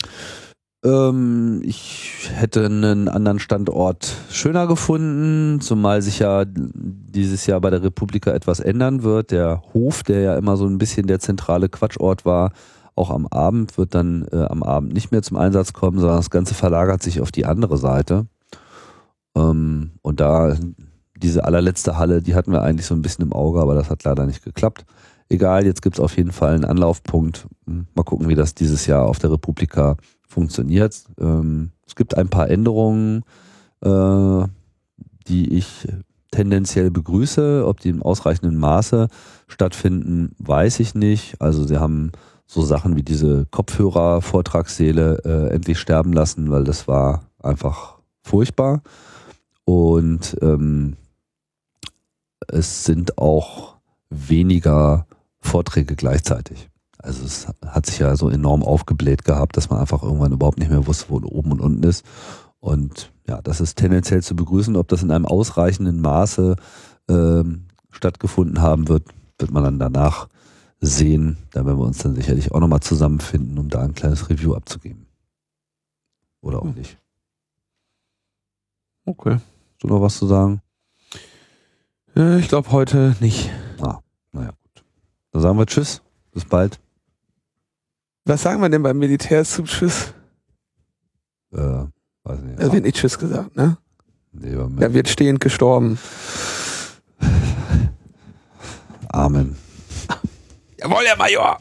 Ähm, ich hätte einen anderen Standort schöner gefunden, zumal sich ja dieses Jahr bei der Republika etwas ändern wird. Der Hof, der ja immer so ein bisschen der zentrale Quatschort war, auch am Abend wird dann äh, am Abend nicht mehr zum Einsatz kommen, sondern das Ganze verlagert sich auf die andere Seite. Ähm, und da diese allerletzte Halle, die hatten wir eigentlich so ein bisschen im Auge, aber das hat leider nicht geklappt egal, jetzt gibt es auf jeden Fall einen Anlaufpunkt. Hm, mal gucken, wie das dieses Jahr auf der Republika funktioniert. Ähm, es gibt ein paar Änderungen, äh, die ich tendenziell begrüße. Ob die im ausreichenden Maße stattfinden, weiß ich nicht. Also sie haben so Sachen wie diese Kopfhörer-Vortragssäle äh, endlich sterben lassen, weil das war einfach furchtbar. Und ähm, es sind auch weniger Vorträge gleichzeitig. Also es hat sich ja so enorm aufgebläht gehabt, dass man einfach irgendwann überhaupt nicht mehr wusste, wo oben und unten ist. Und ja, das ist tendenziell zu begrüßen. Ob das in einem ausreichenden Maße ähm, stattgefunden haben wird, wird man dann danach sehen. Da werden wir uns dann sicherlich auch nochmal zusammenfinden, um da ein kleines Review abzugeben. Oder auch hm. nicht. Okay. Du noch was zu sagen? Äh, ich glaube heute nicht. Ah, naja. Dann sagen wir Tschüss. Bis bald. Was sagen wir denn beim Militär zum Tschüss? Äh, weiß nicht. Da wird nicht Tschüss gesagt, ne? Nee, da wird stehend gestorben. Amen. Jawohl, Herr Major.